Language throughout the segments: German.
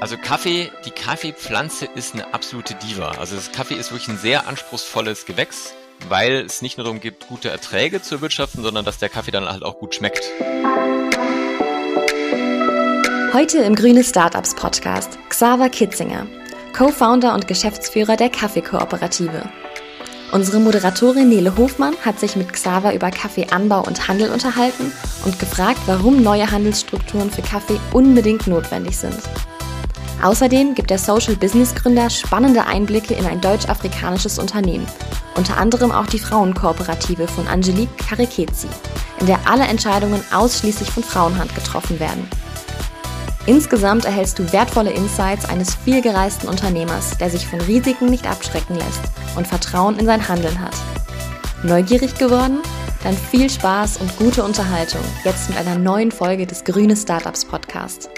Also Kaffee, die Kaffeepflanze ist eine absolute Diva. Also das Kaffee ist wirklich ein sehr anspruchsvolles Gewächs, weil es nicht nur darum geht, gute Erträge zu erwirtschaften, sondern dass der Kaffee dann halt auch gut schmeckt. Heute im Grüne Startups Podcast Xaver Kitzinger, Co-Founder und Geschäftsführer der Kaffeekooperative. Unsere Moderatorin Nele Hofmann hat sich mit Xaver über Kaffeeanbau und Handel unterhalten und gefragt, warum neue Handelsstrukturen für Kaffee unbedingt notwendig sind. Außerdem gibt der Social Business Gründer spannende Einblicke in ein deutsch-afrikanisches Unternehmen, unter anderem auch die Frauenkooperative von Angelique Karikezi, in der alle Entscheidungen ausschließlich von Frauenhand getroffen werden. Insgesamt erhältst du wertvolle Insights eines vielgereisten Unternehmers, der sich von Risiken nicht abschrecken lässt und Vertrauen in sein Handeln hat. Neugierig geworden? Dann viel Spaß und gute Unterhaltung jetzt mit einer neuen Folge des Grüne Startups Podcast.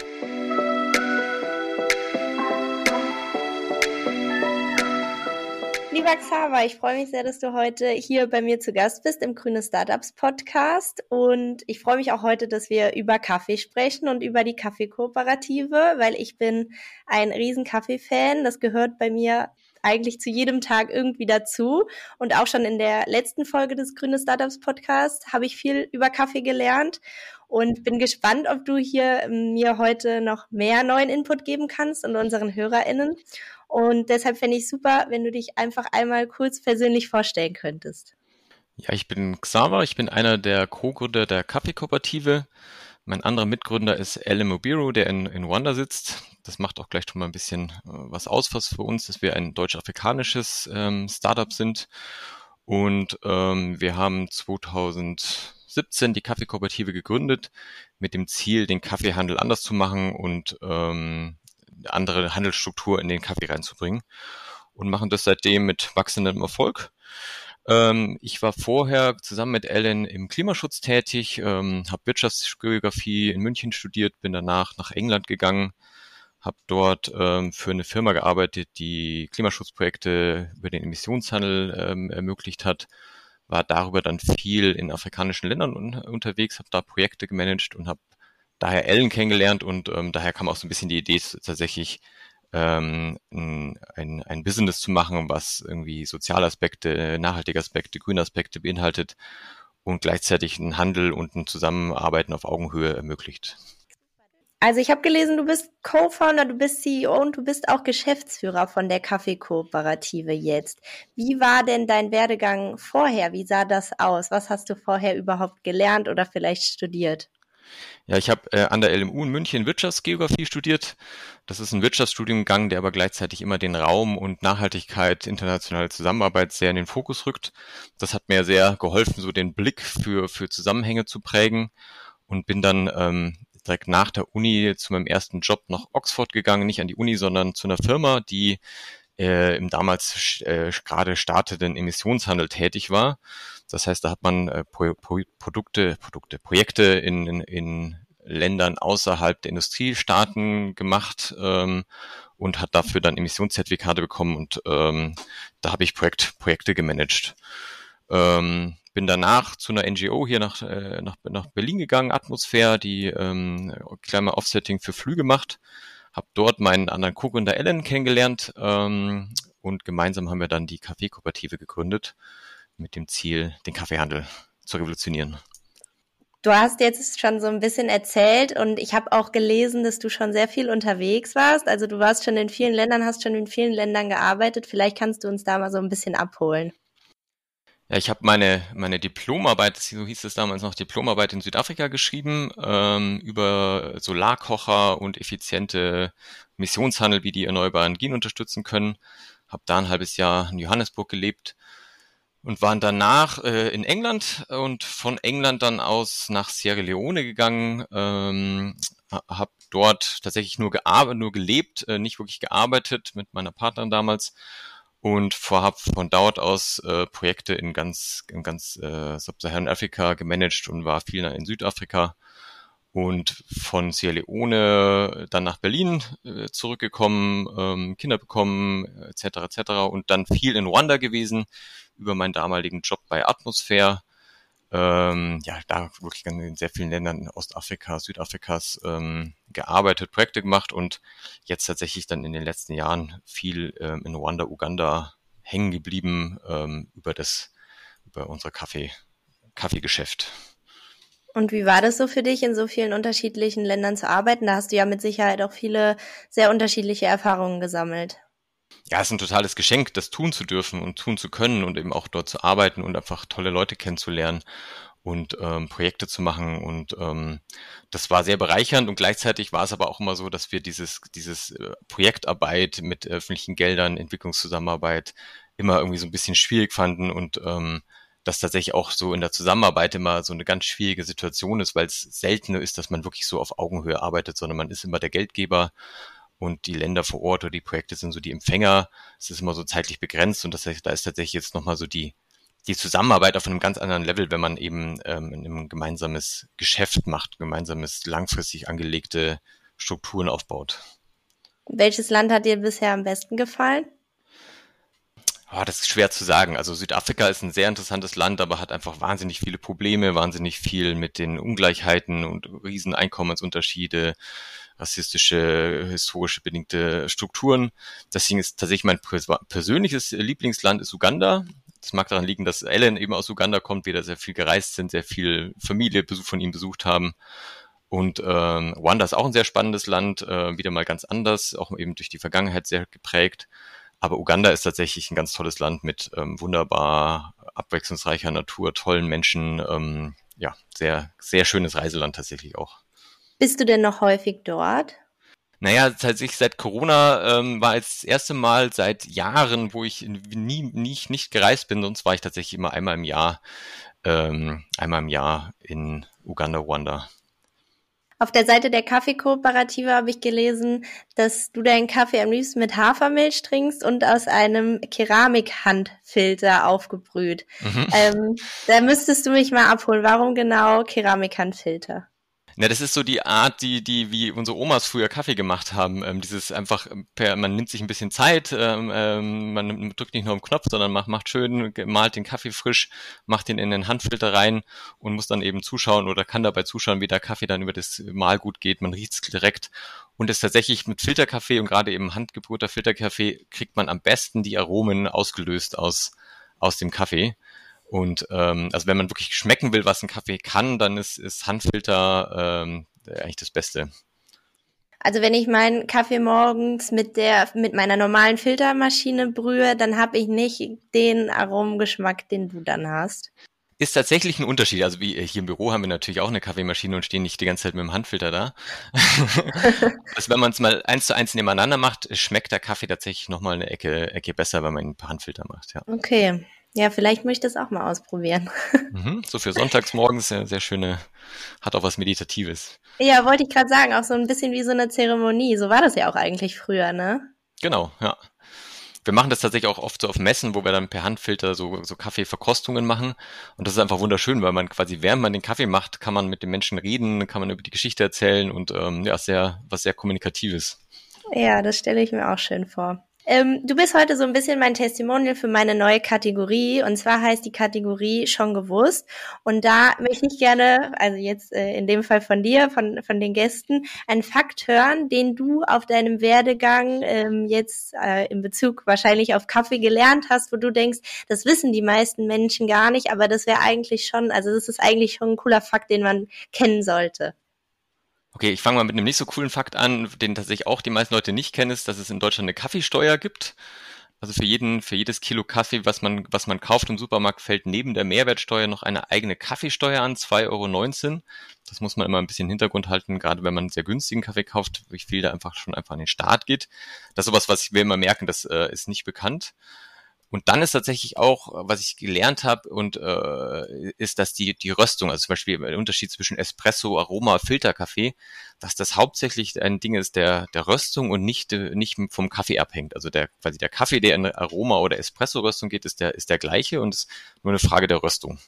Lieber Xaver, ich freue mich sehr, dass du heute hier bei mir zu Gast bist im Grüne Startups Podcast. Und ich freue mich auch heute, dass wir über Kaffee sprechen und über die Kaffeekooperative, weil ich bin ein riesen Kaffee-Fan. Das gehört bei mir eigentlich zu jedem Tag irgendwie dazu. Und auch schon in der letzten Folge des Grüne Startups Podcast habe ich viel über Kaffee gelernt und bin gespannt, ob du hier mir heute noch mehr neuen Input geben kannst und unseren HörerInnen. Und deshalb fände ich super, wenn du dich einfach einmal kurz persönlich vorstellen könntest. Ja, ich bin Xaver, ich bin einer der Co-Gründer der Kaffeekooperative. Mein anderer Mitgründer ist Alan Mobiru, der in, in Rwanda sitzt. Das macht auch gleich schon mal ein bisschen äh, was aus was für uns, dass wir ein deutsch-afrikanisches ähm, Startup sind. Und ähm, wir haben 2017 die Kaffeekooperative gegründet mit dem Ziel, den Kaffeehandel anders zu machen und ähm, andere Handelsstruktur in den Kaffee reinzubringen. Und machen das seitdem mit wachsendem Erfolg. Ähm, ich war vorher zusammen mit Ellen im Klimaschutz tätig, ähm, habe Wirtschaftsgeografie in München studiert, bin danach nach England gegangen, habe dort ähm, für eine Firma gearbeitet, die Klimaschutzprojekte über den Emissionshandel ähm, ermöglicht hat, war darüber dann viel in afrikanischen Ländern un unterwegs, habe da Projekte gemanagt und habe daher Ellen kennengelernt und ähm, daher kam auch so ein bisschen die Idee tatsächlich ähm, ein, ein Business zu machen, was irgendwie soziale Aspekte, nachhaltige Aspekte, grüne Aspekte beinhaltet und gleichzeitig einen Handel und ein Zusammenarbeiten auf Augenhöhe ermöglicht. Also ich habe gelesen, du bist Co-Founder, du bist CEO und du bist auch Geschäftsführer von der Kaffeekooperative jetzt. Wie war denn dein Werdegang vorher? Wie sah das aus? Was hast du vorher überhaupt gelernt oder vielleicht studiert? Ja, ich habe äh, an der LMU in München Wirtschaftsgeografie studiert. Das ist ein Wirtschaftsstudiengang, der aber gleichzeitig immer den Raum und Nachhaltigkeit, internationale Zusammenarbeit sehr in den Fokus rückt. Das hat mir sehr geholfen, so den Blick für, für Zusammenhänge zu prägen und bin dann ähm, direkt nach der Uni zu meinem ersten Job nach Oxford gegangen, nicht an die Uni, sondern zu einer Firma, die äh, im damals äh, gerade startenden Emissionshandel tätig war. Das heißt, da hat man äh, Pro Pro Produkte, Produkte, Projekte in, in, in Ländern außerhalb der Industriestaaten gemacht ähm, und hat dafür dann Emissionszertifikate bekommen und ähm, da habe ich Projekt, Projekte gemanagt. Ähm, bin danach zu einer NGO hier nach, äh, nach, nach Berlin gegangen, Atmosphäre, die ähm, Climate Offsetting für Flüge macht. Habe dort meinen anderen Co-Gründer Ellen kennengelernt ähm, und gemeinsam haben wir dann die Kaffeekooperative gegründet mit dem Ziel, den Kaffeehandel zu revolutionieren. Du hast jetzt schon so ein bisschen erzählt und ich habe auch gelesen, dass du schon sehr viel unterwegs warst. Also du warst schon in vielen Ländern, hast schon in vielen Ländern gearbeitet. Vielleicht kannst du uns da mal so ein bisschen abholen. Ja, ich habe meine, meine Diplomarbeit, so hieß es damals noch, Diplomarbeit in Südafrika geschrieben, ähm, über Solarkocher und effiziente Missionshandel, wie die erneuerbaren Energien unterstützen können. Habe da ein halbes Jahr in Johannesburg gelebt und waren danach äh, in England und von England dann aus nach Sierra Leone gegangen, ähm, habe dort tatsächlich nur gearbeitet, nur gelebt, äh, nicht wirklich gearbeitet mit meiner Partnerin damals und vorhab von dort aus äh, Projekte in ganz in ganz äh, Sub-Saharan Afrika gemanagt und war viel in Südafrika und von Sierra Leone dann nach Berlin äh, zurückgekommen, ähm, Kinder bekommen etc. etc. und dann viel in Ruanda gewesen über meinen damaligen Job bei Atmosphäre. Ähm, ja, da wirklich in sehr vielen Ländern Ostafrika, Südafrikas ähm, gearbeitet, Projekte gemacht und jetzt tatsächlich dann in den letzten Jahren viel ähm, in Rwanda, Uganda hängen geblieben ähm, über das, über unser Kaffee, Kaffeegeschäft. Und wie war das so für dich, in so vielen unterschiedlichen Ländern zu arbeiten? Da hast du ja mit Sicherheit auch viele sehr unterschiedliche Erfahrungen gesammelt. Ja, es ist ein totales Geschenk, das tun zu dürfen und tun zu können und eben auch dort zu arbeiten und einfach tolle Leute kennenzulernen und ähm, Projekte zu machen. Und ähm, das war sehr bereichernd und gleichzeitig war es aber auch immer so, dass wir dieses, dieses äh, Projektarbeit mit öffentlichen Geldern, Entwicklungszusammenarbeit immer irgendwie so ein bisschen schwierig fanden und ähm, das tatsächlich auch so in der Zusammenarbeit immer so eine ganz schwierige Situation ist, weil es seltener ist, dass man wirklich so auf Augenhöhe arbeitet, sondern man ist immer der Geldgeber und die Länder vor Ort oder die Projekte sind so die Empfänger. Es ist immer so zeitlich begrenzt und das heißt, da ist tatsächlich jetzt nochmal so die, die Zusammenarbeit auf einem ganz anderen Level, wenn man eben ähm, ein gemeinsames Geschäft macht, gemeinsames langfristig angelegte Strukturen aufbaut. Welches Land hat dir bisher am besten gefallen? Oh, das ist schwer zu sagen. Also Südafrika ist ein sehr interessantes Land, aber hat einfach wahnsinnig viele Probleme, wahnsinnig viel mit den Ungleichheiten und riesen Einkommensunterschiede, rassistische, historische bedingte Strukturen. Deswegen ist tatsächlich mein persönliches Lieblingsland ist Uganda. Das mag daran liegen, dass Ellen eben aus Uganda kommt, wir da sehr viel gereist sind, sehr viel Familiebesuch von ihm besucht haben. Und ähm, Rwanda ist auch ein sehr spannendes Land, äh, wieder mal ganz anders, auch eben durch die Vergangenheit sehr geprägt. Aber Uganda ist tatsächlich ein ganz tolles Land mit ähm, wunderbar abwechslungsreicher Natur, tollen Menschen. Ähm, ja, sehr, sehr schönes Reiseland tatsächlich auch. Bist du denn noch häufig dort? Naja, tatsächlich seit Corona ähm, war es das erste Mal seit Jahren, wo ich nie, nie nicht gereist bin, sonst war ich tatsächlich immer einmal im Jahr, ähm, einmal im Jahr in Uganda, Ruanda. Auf der Seite der Kaffeekooperative habe ich gelesen, dass du deinen Kaffee am liebsten mit Hafermilch trinkst und aus einem Keramikhandfilter aufgebrüht. Mhm. Ähm, da müsstest du mich mal abholen. Warum genau Keramikhandfilter? Ja, das ist so die Art, die, die, wie unsere Omas früher Kaffee gemacht haben. Ähm, dieses einfach, per, man nimmt sich ein bisschen Zeit, ähm, ähm, man drückt nicht nur am Knopf, sondern macht, macht schön, malt den Kaffee frisch, macht den in den Handfilter rein und muss dann eben zuschauen oder kann dabei zuschauen, wie der Kaffee dann über das Mahlgut geht. Man riecht es direkt. Und es tatsächlich mit Filterkaffee und gerade eben handgebrühter Filterkaffee kriegt man am besten die Aromen ausgelöst aus, aus dem Kaffee. Und ähm, also wenn man wirklich schmecken will, was ein Kaffee kann, dann ist, ist Handfilter ähm, eigentlich das Beste. Also wenn ich meinen Kaffee morgens mit der mit meiner normalen Filtermaschine brühe, dann habe ich nicht den Aromengeschmack, den du dann hast. Ist tatsächlich ein Unterschied. Also wie hier im Büro haben wir natürlich auch eine Kaffeemaschine und stehen nicht die ganze Zeit mit dem Handfilter da. also wenn man es mal eins zu eins nebeneinander macht, schmeckt der Kaffee tatsächlich nochmal eine Ecke, Ecke besser, wenn man ihn per Handfilter macht. Ja. Okay. Ja, vielleicht möchte ich das auch mal ausprobieren. Mhm, so für sonntagsmorgens ja sehr schöne, hat auch was Meditatives. Ja, wollte ich gerade sagen, auch so ein bisschen wie so eine Zeremonie. So war das ja auch eigentlich früher, ne? Genau, ja. Wir machen das tatsächlich auch oft so auf Messen, wo wir dann per Handfilter so, so Kaffeeverkostungen machen. Und das ist einfach wunderschön, weil man quasi, während man den Kaffee macht, kann man mit den Menschen reden, kann man über die Geschichte erzählen und ähm, ja, sehr, was sehr Kommunikatives. Ja, das stelle ich mir auch schön vor. Ähm, du bist heute so ein bisschen mein Testimonial für meine neue Kategorie. Und zwar heißt die Kategorie schon gewusst. Und da möchte ich gerne, also jetzt äh, in dem Fall von dir, von, von den Gästen, einen Fakt hören, den du auf deinem Werdegang ähm, jetzt äh, in Bezug wahrscheinlich auf Kaffee gelernt hast, wo du denkst, das wissen die meisten Menschen gar nicht, aber das wäre eigentlich schon, also das ist eigentlich schon ein cooler Fakt, den man kennen sollte. Okay, ich fange mal mit einem nicht so coolen Fakt an, den tatsächlich auch die meisten Leute nicht kennen, ist, dass es in Deutschland eine Kaffeesteuer gibt. Also für jeden, für jedes Kilo Kaffee, was man, was man kauft im Supermarkt, fällt neben der Mehrwertsteuer noch eine eigene Kaffeesteuer an, 2,19 Euro. Das muss man immer ein bisschen im Hintergrund halten, gerade wenn man einen sehr günstigen Kaffee kauft, wie viel da einfach schon einfach an den Start geht. Das ist sowas, was wir immer merken, das äh, ist nicht bekannt. Und dann ist tatsächlich auch, was ich gelernt habe, und äh, ist, dass die die Röstung, also zum Beispiel der Unterschied zwischen Espresso, Aroma, Filterkaffee, dass das hauptsächlich ein Ding ist der der Röstung und nicht nicht vom Kaffee abhängt. Also der quasi der Kaffee, der in Aroma oder Espresso-Röstung geht, ist der ist der gleiche und ist nur eine Frage der Röstung.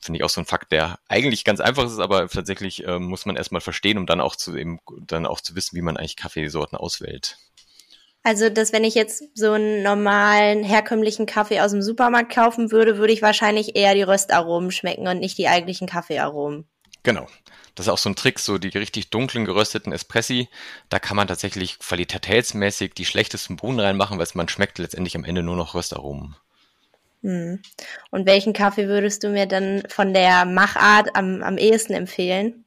Finde ich auch so ein Fakt, der eigentlich ganz einfach ist, aber tatsächlich äh, muss man erstmal verstehen, um dann auch zu eben dann auch zu wissen, wie man eigentlich Kaffeesorten auswählt. Also, dass wenn ich jetzt so einen normalen, herkömmlichen Kaffee aus dem Supermarkt kaufen würde, würde ich wahrscheinlich eher die Röstaromen schmecken und nicht die eigentlichen Kaffeearomen. Genau. Das ist auch so ein Trick, so die richtig dunklen gerösteten Espressi, da kann man tatsächlich qualitätsmäßig die schlechtesten Bohnen reinmachen, weil man schmeckt letztendlich am Ende nur noch Röstaromen. Hm. Und welchen Kaffee würdest du mir dann von der Machart am, am ehesten empfehlen?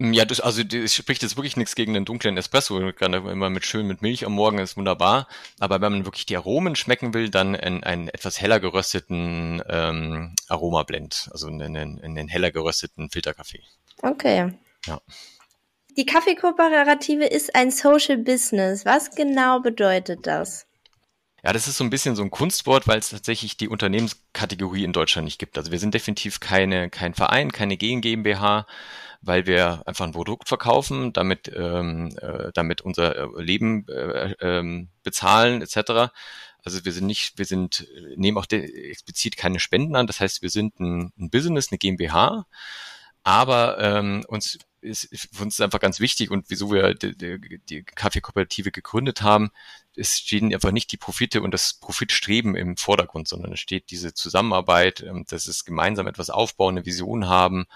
Mm, ja, das, also das spricht jetzt wirklich nichts gegen den dunklen Espresso. Gerade immer mit schön mit Milch am Morgen ist wunderbar. Aber wenn man wirklich die Aromen schmecken will, dann einen, einen etwas heller gerösteten ähm, Aromablend, also einen, einen heller gerösteten Filterkaffee. Okay. Ja. Die Kaffeekooperative ist ein Social Business. Was genau bedeutet das? Ja, das ist so ein bisschen so ein Kunstwort, weil es tatsächlich die Unternehmenskategorie in Deutschland nicht gibt. Also wir sind definitiv keine, kein Verein, keine GmbH, weil wir einfach ein Produkt verkaufen, damit, ähm, äh, damit unser äh, Leben äh, ähm, bezahlen etc. Also wir sind nicht, wir sind, nehmen auch explizit keine Spenden an. Das heißt, wir sind ein, ein Business, eine GmbH, aber ähm, uns ist für uns ist einfach ganz wichtig und wieso wir die, die, die Kaffeekooperative gegründet haben, es stehen einfach nicht die Profite und das Profitstreben im Vordergrund, sondern es steht diese Zusammenarbeit, ähm, dass es gemeinsam etwas aufbauen, eine Vision haben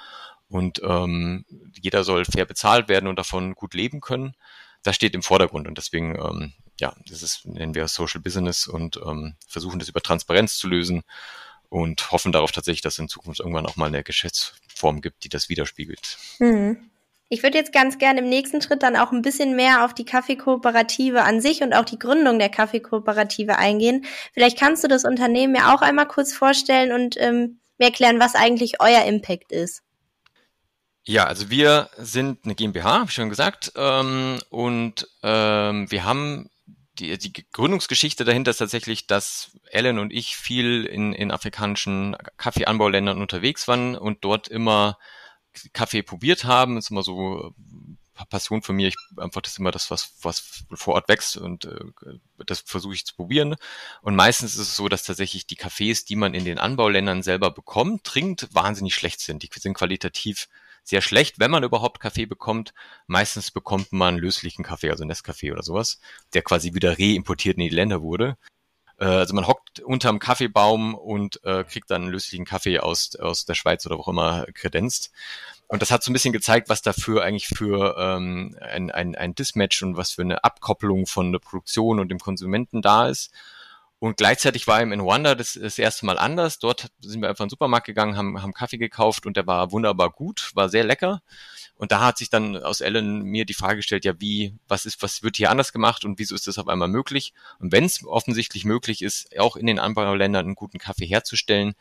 und ähm, jeder soll fair bezahlt werden und davon gut leben können. Das steht im Vordergrund und deswegen, ähm, ja, das ist, nennen wir Social Business und ähm, versuchen das über Transparenz zu lösen und hoffen darauf tatsächlich, dass es in Zukunft irgendwann auch mal eine Geschäftsform gibt, die das widerspiegelt. Mhm. Ich würde jetzt ganz gerne im nächsten Schritt dann auch ein bisschen mehr auf die Kaffeekooperative an sich und auch die Gründung der Kaffeekooperative eingehen. Vielleicht kannst du das Unternehmen ja auch einmal kurz vorstellen und ähm, mir erklären, was eigentlich euer Impact ist. Ja, also wir sind eine GmbH, habe ich schon gesagt, ähm, und ähm, wir haben die, die Gründungsgeschichte dahinter ist tatsächlich, dass Ellen und ich viel in, in afrikanischen Kaffeeanbauländern unterwegs waren und dort immer Kaffee probiert haben. Das ist immer so äh, Passion von mir. Ich einfach das ist immer das, was, was vor Ort wächst und äh, das versuche ich zu probieren. Und meistens ist es so, dass tatsächlich die Kaffees, die man in den Anbauländern selber bekommt, trinkt, wahnsinnig schlecht sind. Die sind qualitativ sehr schlecht, wenn man überhaupt Kaffee bekommt. Meistens bekommt man löslichen Kaffee, also Nescafé oder sowas, der quasi wieder reimportiert in die Länder wurde. Äh, also man hockt unterm Kaffeebaum und äh, kriegt dann löslichen Kaffee aus, aus der Schweiz oder wo auch immer kredenzt. Und das hat so ein bisschen gezeigt, was dafür eigentlich für ähm, ein, ein, ein Dismatch und was für eine Abkopplung von der Produktion und dem Konsumenten da ist. Und gleichzeitig war ihm in Ruanda das, das erste Mal anders. Dort sind wir einfach in den Supermarkt gegangen, haben, haben Kaffee gekauft und der war wunderbar gut, war sehr lecker. Und da hat sich dann aus Ellen mir die Frage gestellt, ja, wie, was ist, was wird hier anders gemacht und wieso ist das auf einmal möglich? Und wenn es offensichtlich möglich ist, auch in den Anbauländern einen guten Kaffee herzustellen,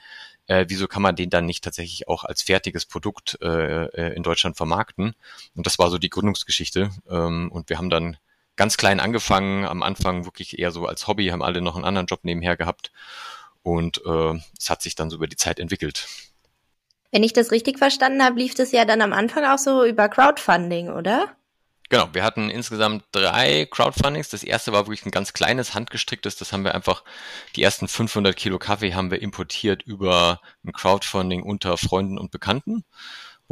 äh, wieso kann man den dann nicht tatsächlich auch als fertiges Produkt äh, äh in Deutschland vermarkten? Und das war so die Gründungsgeschichte. Ähm, und wir haben dann ganz klein angefangen, am Anfang wirklich eher so als Hobby, haben alle noch einen anderen Job nebenher gehabt und äh, es hat sich dann so über die Zeit entwickelt. Wenn ich das richtig verstanden habe, lief das ja dann am Anfang auch so über Crowdfunding, oder? Genau, wir hatten insgesamt drei Crowdfundings. Das erste war wirklich ein ganz kleines, handgestricktes. Das haben wir einfach, die ersten 500 Kilo Kaffee haben wir importiert über ein Crowdfunding unter Freunden und Bekannten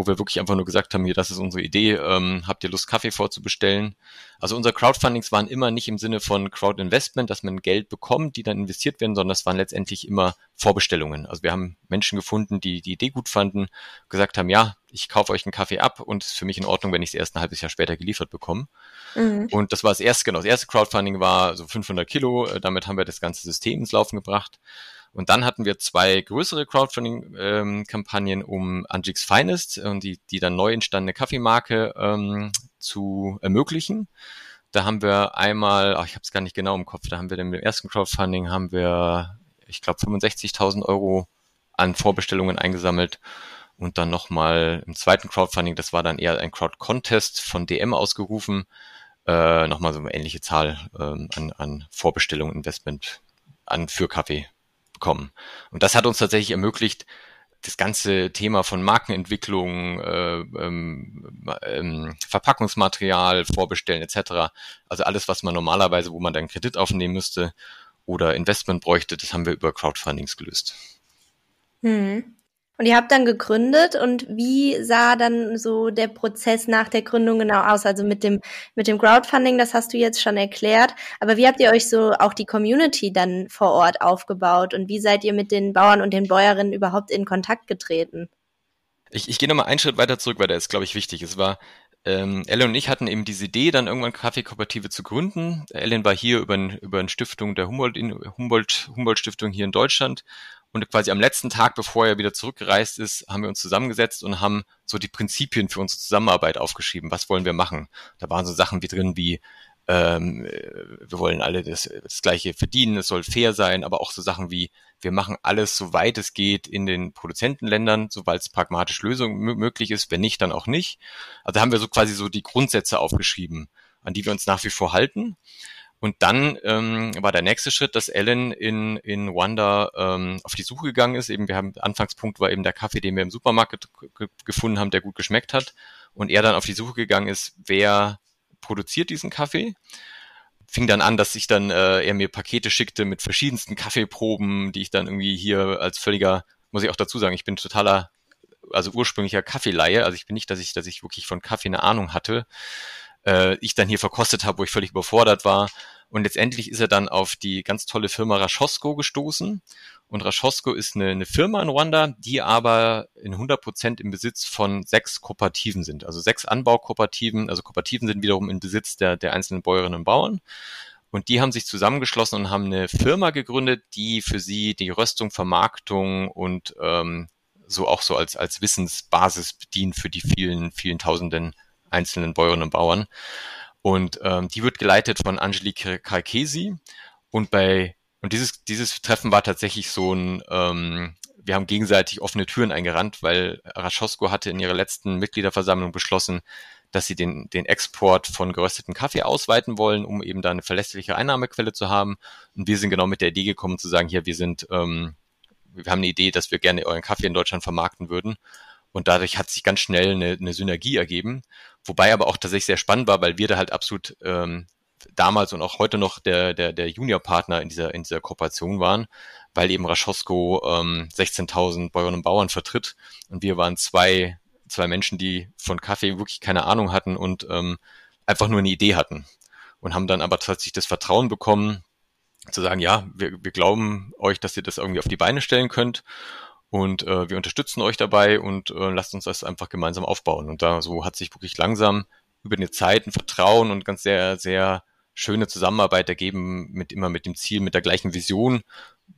wo wir wirklich einfach nur gesagt haben, hier, das ist unsere Idee, ähm, habt ihr Lust, Kaffee vorzubestellen? Also unser Crowdfundings waren immer nicht im Sinne von Crowdinvestment, dass man Geld bekommt, die dann investiert werden, sondern das waren letztendlich immer Vorbestellungen. Also wir haben Menschen gefunden, die die Idee gut fanden, gesagt haben, ja, ich kaufe euch einen Kaffee ab und es ist für mich in Ordnung, wenn ich es erst ein halbes Jahr später geliefert bekomme. Mhm. Und das war das erste, genau, das erste Crowdfunding war so 500 Kilo, äh, damit haben wir das ganze System ins Laufen gebracht. Und dann hatten wir zwei größere Crowdfunding-Kampagnen ähm, um Angix Finest und die, die dann neu entstandene Kaffeemarke ähm, zu ermöglichen. Da haben wir einmal, ach, ich habe es gar nicht genau im Kopf, da haben wir dann mit dem ersten Crowdfunding haben wir, ich glaube, 65.000 Euro an Vorbestellungen eingesammelt und dann nochmal im zweiten Crowdfunding, das war dann eher ein Crowd-Contest von DM ausgerufen, äh, nochmal so eine ähnliche Zahl ähm, an, an Vorbestellungen, Investment an für Kaffee bekommen. Und das hat uns tatsächlich ermöglicht, das ganze Thema von Markenentwicklung, äh, ähm, ähm, Verpackungsmaterial vorbestellen etc. Also alles, was man normalerweise, wo man dann Kredit aufnehmen müsste oder Investment bräuchte, das haben wir über Crowdfundings gelöst. Hm. Und ihr habt dann gegründet und wie sah dann so der Prozess nach der Gründung genau aus? Also mit dem, mit dem Crowdfunding, das hast du jetzt schon erklärt. Aber wie habt ihr euch so auch die Community dann vor Ort aufgebaut und wie seid ihr mit den Bauern und den Bäuerinnen überhaupt in Kontakt getreten? Ich, ich gehe nochmal einen Schritt weiter zurück, weil der ist, glaube ich, wichtig. Es war, ähm, Ellen und ich hatten eben diese Idee, dann irgendwann Kaffeekooperative zu gründen. Ellen war hier über, über eine Stiftung der Humboldt, Humboldt, Humboldt Stiftung hier in Deutschland. Und quasi am letzten Tag, bevor er wieder zurückgereist ist, haben wir uns zusammengesetzt und haben so die Prinzipien für unsere Zusammenarbeit aufgeschrieben. Was wollen wir machen? Da waren so Sachen wie drin wie, ähm, wir wollen alle das, das Gleiche verdienen, es soll fair sein, aber auch so Sachen wie, wir machen alles, soweit es geht, in den Produzentenländern, soweit es pragmatisch Lösung möglich ist, wenn nicht, dann auch nicht. Also haben wir so quasi so die Grundsätze aufgeschrieben, an die wir uns nach wie vor halten. Und dann ähm, war der nächste Schritt, dass Ellen in, in Wanda ähm, auf die Suche gegangen ist. Eben, wir haben, Anfangspunkt war eben der Kaffee, den wir im Supermarkt gefunden haben, der gut geschmeckt hat. Und er dann auf die Suche gegangen ist, wer produziert diesen Kaffee. Fing dann an, dass ich dann äh, er mir Pakete schickte mit verschiedensten Kaffeeproben, die ich dann irgendwie hier als völliger, muss ich auch dazu sagen, ich bin totaler, also ursprünglicher Kaffeeleihe. Also ich bin nicht, dass ich, dass ich wirklich von Kaffee eine Ahnung hatte. Äh, ich dann hier verkostet habe, wo ich völlig überfordert war. Und letztendlich ist er dann auf die ganz tolle Firma Rashosco gestoßen. Und Rashosco ist eine, eine Firma in Ruanda, die aber in 100 Prozent im Besitz von sechs Kooperativen sind. Also sechs Anbaukooperativen. Also Kooperativen sind wiederum im Besitz der, der einzelnen Bäuerinnen und Bauern. Und die haben sich zusammengeschlossen und haben eine Firma gegründet, die für sie die Röstung, Vermarktung und ähm, so auch so als, als Wissensbasis bedient für die vielen, vielen tausenden einzelnen Bäuerinnen und Bauern. Und ähm, die wird geleitet von Angelique Kalkesi. Und bei und dieses, dieses Treffen war tatsächlich so ein, ähm, wir haben gegenseitig offene Türen eingerannt, weil Raschosko hatte in ihrer letzten Mitgliederversammlung beschlossen, dass sie den, den Export von gerösteten Kaffee ausweiten wollen, um eben da eine verlässliche Einnahmequelle zu haben. Und wir sind genau mit der Idee gekommen zu sagen, hier, wir sind, ähm, wir haben eine Idee, dass wir gerne euren Kaffee in Deutschland vermarkten würden. Und dadurch hat sich ganz schnell eine, eine Synergie ergeben. Wobei aber auch tatsächlich sehr spannend war, weil wir da halt absolut ähm, damals und auch heute noch der, der, der Juniorpartner in dieser, in dieser Kooperation waren, weil eben Raschosko ähm, 16.000 Bäuerinnen und Bauern vertritt. Und wir waren zwei, zwei Menschen, die von Kaffee wirklich keine Ahnung hatten und ähm, einfach nur eine Idee hatten. Und haben dann aber tatsächlich das Vertrauen bekommen, zu sagen, ja, wir, wir glauben euch, dass ihr das irgendwie auf die Beine stellen könnt und äh, wir unterstützen euch dabei und äh, lasst uns das einfach gemeinsam aufbauen. Und da so hat sich wirklich langsam über eine Zeit ein Vertrauen und ganz sehr, sehr schöne Zusammenarbeit ergeben, mit immer mit dem Ziel, mit der gleichen Vision,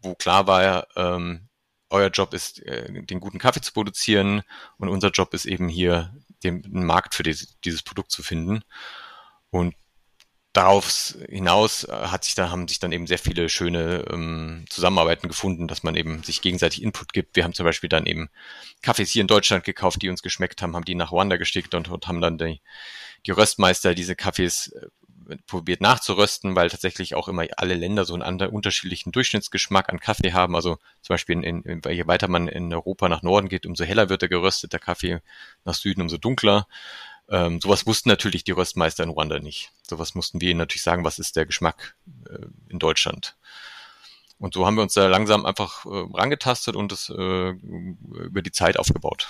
wo klar war, ähm, euer Job ist, äh, den guten Kaffee zu produzieren und unser Job ist eben hier, den, den Markt für dieses, dieses Produkt zu finden. Und darauf hinaus äh, hat sich da, haben sich dann eben sehr viele schöne ähm, Zusammenarbeiten gefunden, dass man eben sich gegenseitig Input gibt. Wir haben zum Beispiel dann eben Kaffees hier in Deutschland gekauft, die uns geschmeckt haben, haben die nach Ruanda geschickt und, und haben dann die, die Röstmeister diese Kaffees äh, probiert nachzurösten, weil tatsächlich auch immer alle Länder so einen unterschiedlichen Durchschnittsgeschmack an Kaffee haben. Also zum Beispiel, in, in, je weiter man in Europa nach Norden geht, umso heller wird der geröstet, der Kaffee nach Süden umso dunkler. Ähm, sowas wussten natürlich die Röstmeister in Ruanda nicht. Sowas mussten wir ihnen natürlich sagen, was ist der Geschmack äh, in Deutschland. Und so haben wir uns da langsam einfach äh, rangetastet und es äh, über die Zeit aufgebaut.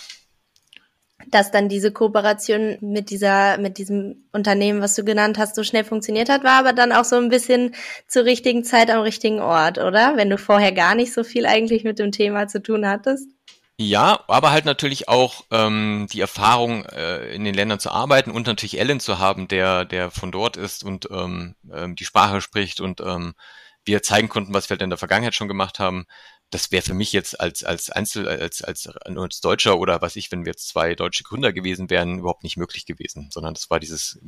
Dass dann diese Kooperation mit dieser, mit diesem Unternehmen, was du genannt hast, so schnell funktioniert hat, war aber dann auch so ein bisschen zur richtigen Zeit am richtigen Ort, oder? Wenn du vorher gar nicht so viel eigentlich mit dem Thema zu tun hattest. Ja, aber halt natürlich auch ähm, die Erfahrung, äh, in den Ländern zu arbeiten und natürlich Ellen zu haben, der, der von dort ist und ähm, ähm, die Sprache spricht und ähm, wir zeigen konnten, was wir halt in der Vergangenheit schon gemacht haben. Das wäre für mich jetzt als, als Einzel, als, als, als Deutscher oder was ich, wenn wir jetzt zwei deutsche Gründer gewesen wären, überhaupt nicht möglich gewesen, sondern das war dieses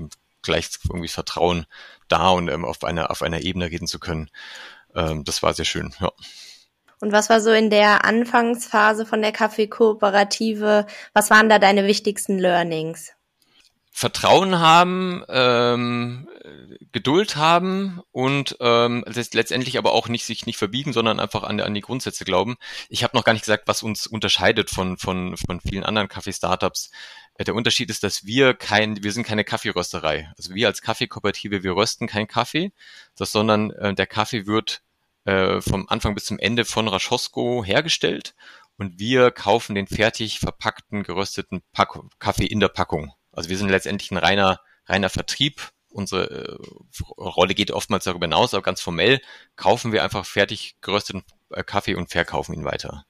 gleich irgendwie Vertrauen da und ähm, auf einer, auf einer Ebene reden zu können. Ähm, das war sehr schön, ja. Und was war so in der Anfangsphase von der Kaffeekooperative? Was waren da deine wichtigsten Learnings? Vertrauen haben, ähm, Geduld haben und ähm, letztendlich aber auch nicht sich nicht verbiegen, sondern einfach an, an die Grundsätze glauben. Ich habe noch gar nicht gesagt, was uns unterscheidet von von von vielen anderen Kaffee-Startups. Äh, der Unterschied ist, dass wir kein, wir sind keine Kaffeerösterei. Also wir als Kaffeekooperative, wir rösten kein Kaffee, sondern äh, der Kaffee wird äh, vom Anfang bis zum Ende von Raschosko hergestellt und wir kaufen den fertig verpackten, gerösteten Pack Kaffee in der Packung. Also wir sind letztendlich ein reiner, reiner Vertrieb. Unsere äh, Rolle geht oftmals darüber hinaus, aber ganz formell kaufen wir einfach fertig gerösteten äh, Kaffee und verkaufen ihn weiter.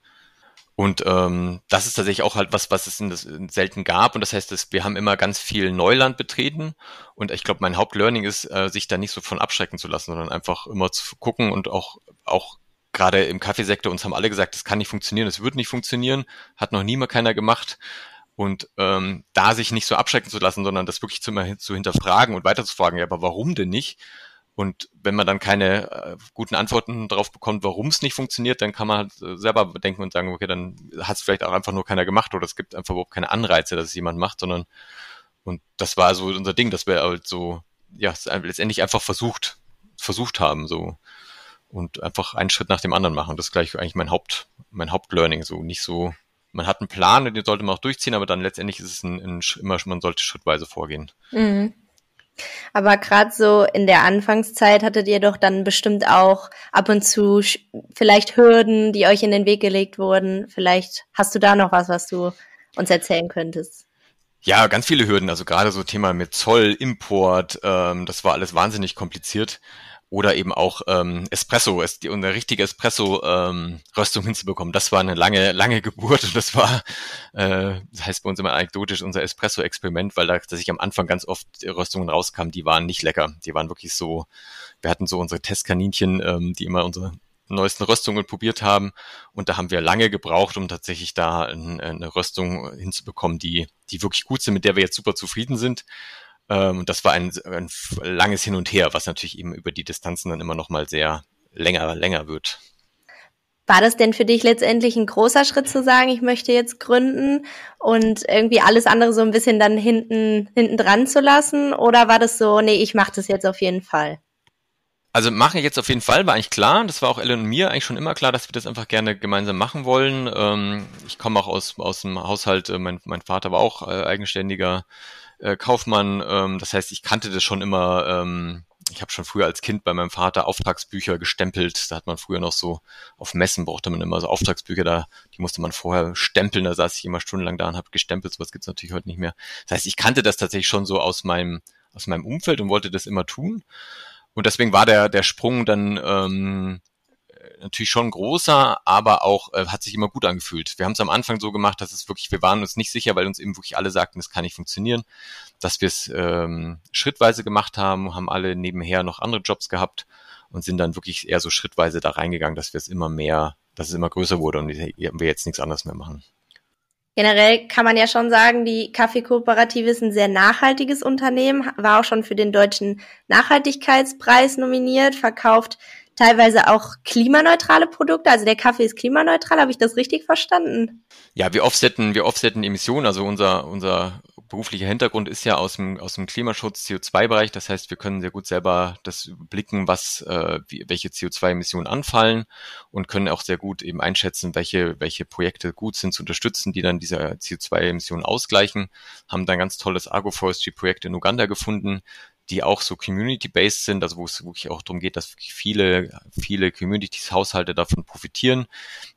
Und ähm, das ist tatsächlich auch halt was, was es in das, in selten gab. Und das heißt, dass wir haben immer ganz viel Neuland betreten. Und ich glaube, mein Hauptlearning ist, äh, sich da nicht so von abschrecken zu lassen, sondern einfach immer zu gucken und auch, auch gerade im Kaffeesektor uns haben alle gesagt, das kann nicht funktionieren, das wird nicht funktionieren, hat noch nie mal keiner gemacht. Und ähm, da sich nicht so abschrecken zu lassen, sondern das wirklich zu, zu hinterfragen und weiterzufragen, ja, aber warum denn nicht? Und wenn man dann keine äh, guten Antworten darauf bekommt, warum es nicht funktioniert, dann kann man halt äh, selber denken und sagen, okay, dann hat es vielleicht auch einfach nur keiner gemacht oder es gibt einfach überhaupt keine Anreize, dass es jemand macht, sondern und das war so unser Ding, dass wir halt so, ja, letztendlich einfach versucht, versucht haben, so und einfach einen Schritt nach dem anderen machen. Das ist gleich eigentlich mein Haupt, mein Hauptlearning, so nicht so, man hat einen Plan und den sollte man auch durchziehen, aber dann letztendlich ist es ein, ein immer, man sollte schrittweise vorgehen. Mhm. Aber gerade so in der Anfangszeit hattet ihr doch dann bestimmt auch ab und zu vielleicht Hürden, die euch in den Weg gelegt wurden. Vielleicht hast du da noch was, was du uns erzählen könntest. Ja, ganz viele Hürden. Also gerade so Thema mit Zoll, Import, ähm, das war alles wahnsinnig kompliziert oder eben auch ähm, Espresso, es, die, eine richtige Espresso-Röstung ähm, hinzubekommen. Das war eine lange, lange Geburt und das war, äh, das heißt bei uns immer anekdotisch, unser Espresso-Experiment, weil da sich am Anfang ganz oft Röstungen rauskamen, die waren nicht lecker. Die waren wirklich so, wir hatten so unsere Testkaninchen, ähm, die immer unsere neuesten Röstungen probiert haben. Und da haben wir lange gebraucht, um tatsächlich da eine Röstung hinzubekommen, die, die wirklich gut sind, mit der wir jetzt super zufrieden sind. Ähm, das war ein, ein langes Hin und Her, was natürlich eben über die Distanzen dann immer noch mal sehr länger, länger wird. War das denn für dich letztendlich ein großer Schritt zu sagen, ich möchte jetzt gründen und irgendwie alles andere so ein bisschen dann hinten, hinten dran zu lassen? Oder war das so, nee, ich mache das jetzt auf jeden Fall? Also mache ich jetzt auf jeden Fall, war eigentlich klar. Das war auch Ellen und mir eigentlich schon immer klar, dass wir das einfach gerne gemeinsam machen wollen. Ähm, ich komme auch aus, aus dem Haushalt, äh, mein, mein Vater war auch äh, eigenständiger äh, Kaufmann. Ähm, das heißt, ich kannte das schon immer. Ähm, ich habe schon früher als Kind bei meinem Vater Auftragsbücher gestempelt. Da hat man früher noch so auf Messen brauchte man immer so Auftragsbücher da, die musste man vorher stempeln. Da saß ich immer stundenlang da und habe gestempelt. Sowas gibt's natürlich heute nicht mehr. Das heißt, ich kannte das tatsächlich schon so aus meinem aus meinem Umfeld und wollte das immer tun. Und deswegen war der der Sprung dann ähm, natürlich schon großer, aber auch äh, hat sich immer gut angefühlt. Wir haben es am Anfang so gemacht, dass es wirklich, wir waren uns nicht sicher, weil uns eben wirklich alle sagten, das kann nicht funktionieren, dass wir es ähm, schrittweise gemacht haben, haben alle nebenher noch andere Jobs gehabt und sind dann wirklich eher so schrittweise da reingegangen, dass wir es immer mehr, dass es immer größer wurde und wir jetzt nichts anderes mehr machen. Generell kann man ja schon sagen, die Kaffeekooperative ist ein sehr nachhaltiges Unternehmen, war auch schon für den deutschen Nachhaltigkeitspreis nominiert, verkauft teilweise auch klimaneutrale Produkte. Also der Kaffee ist klimaneutral, habe ich das richtig verstanden? Ja, wir offsetten, wir offsetten Emissionen. Also unser, unser beruflicher Hintergrund ist ja aus dem, aus dem Klimaschutz CO2-Bereich. Das heißt, wir können sehr gut selber das blicken, was, äh, wie, welche CO2-Emissionen anfallen und können auch sehr gut eben einschätzen, welche, welche Projekte gut sind zu unterstützen, die dann diese CO2-Emissionen ausgleichen. Haben dann ganz tolles Agroforestry-Projekt in Uganda gefunden, die auch so community-based sind, also wo es wirklich auch darum geht, dass viele, viele Communities, Haushalte davon profitieren,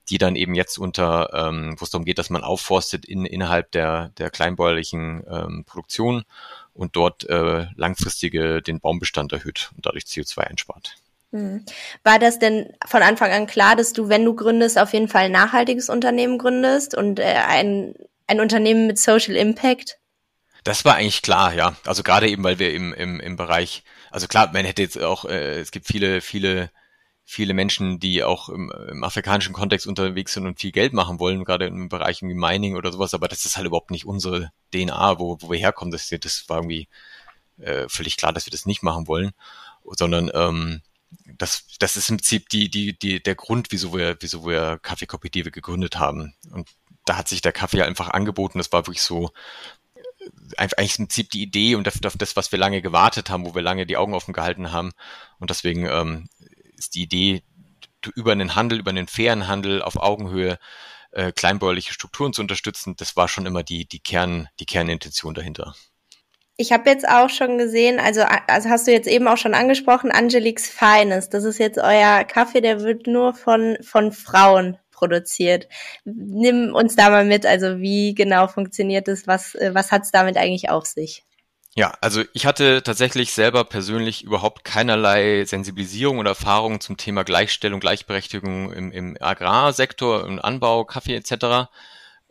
die dann eben jetzt unter, ähm, wo es darum geht, dass man aufforstet in, innerhalb der, der kleinbäuerlichen ähm, Produktion und dort äh, langfristige den Baumbestand erhöht und dadurch CO2 einspart. Mhm. War das denn von Anfang an klar, dass du, wenn du gründest, auf jeden Fall ein nachhaltiges Unternehmen gründest und äh, ein, ein Unternehmen mit Social Impact? Das war eigentlich klar, ja. Also gerade eben, weil wir im, im, im Bereich, also klar, man hätte jetzt auch, äh, es gibt viele, viele, viele Menschen, die auch im, im afrikanischen Kontext unterwegs sind und viel Geld machen wollen, gerade im Bereich irgendwie Mining oder sowas, aber das ist halt überhaupt nicht unsere DNA, wo, wo wir herkommen. Das, das war irgendwie äh, völlig klar, dass wir das nicht machen wollen, sondern ähm, das, das ist im Prinzip die, die, die, der Grund, wieso wir, wieso wir Kaffeekooperative gegründet haben. Und da hat sich der Kaffee einfach angeboten. Das war wirklich so, eigentlich im Prinzip die Idee und auf das, was wir lange gewartet haben, wo wir lange die Augen offen gehalten haben. Und deswegen ähm, ist die Idee, über einen Handel, über einen fairen Handel auf Augenhöhe äh, kleinbäuerliche Strukturen zu unterstützen, das war schon immer die, die, Kern, die Kernintention dahinter. Ich habe jetzt auch schon gesehen, also, also hast du jetzt eben auch schon angesprochen, Angeliques Feines. Das ist jetzt euer Kaffee, der wird nur von, von Frauen produziert. Nimm uns da mal mit, also wie genau funktioniert es, was, äh, was hat es damit eigentlich auf sich? Ja, also ich hatte tatsächlich selber persönlich überhaupt keinerlei Sensibilisierung oder Erfahrung zum Thema Gleichstellung, Gleichberechtigung im, im Agrarsektor, im Anbau, Kaffee etc.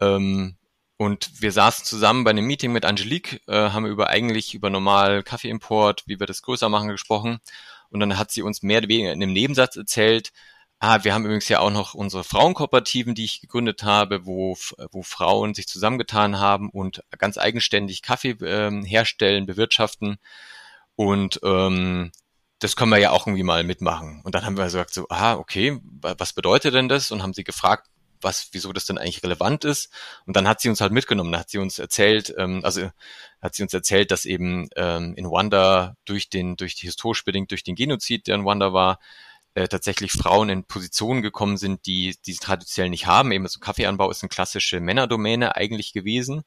Ähm, und wir saßen zusammen bei einem Meeting mit Angelique, äh, haben über eigentlich über normal Kaffeeimport, wie wir das größer machen, gesprochen. Und dann hat sie uns mehr oder weniger in einem Nebensatz erzählt, Ah, wir haben übrigens ja auch noch unsere Frauenkooperativen, die ich gegründet habe, wo, wo Frauen sich zusammengetan haben und ganz eigenständig Kaffee ähm, herstellen, bewirtschaften. Und ähm, das können wir ja auch irgendwie mal mitmachen. Und dann haben wir gesagt so, ah, okay, was bedeutet denn das? Und haben sie gefragt, was, wieso das denn eigentlich relevant ist. Und dann hat sie uns halt mitgenommen, dann hat sie uns erzählt, ähm, also hat sie uns erzählt, dass eben ähm, in Rwanda durch den, durch die historisch bedingt durch den Genozid, der in Rwanda war, äh, tatsächlich Frauen in Positionen gekommen sind, die, die sie traditionell nicht haben. Eben so Kaffeeanbau ist eine klassische Männerdomäne eigentlich gewesen.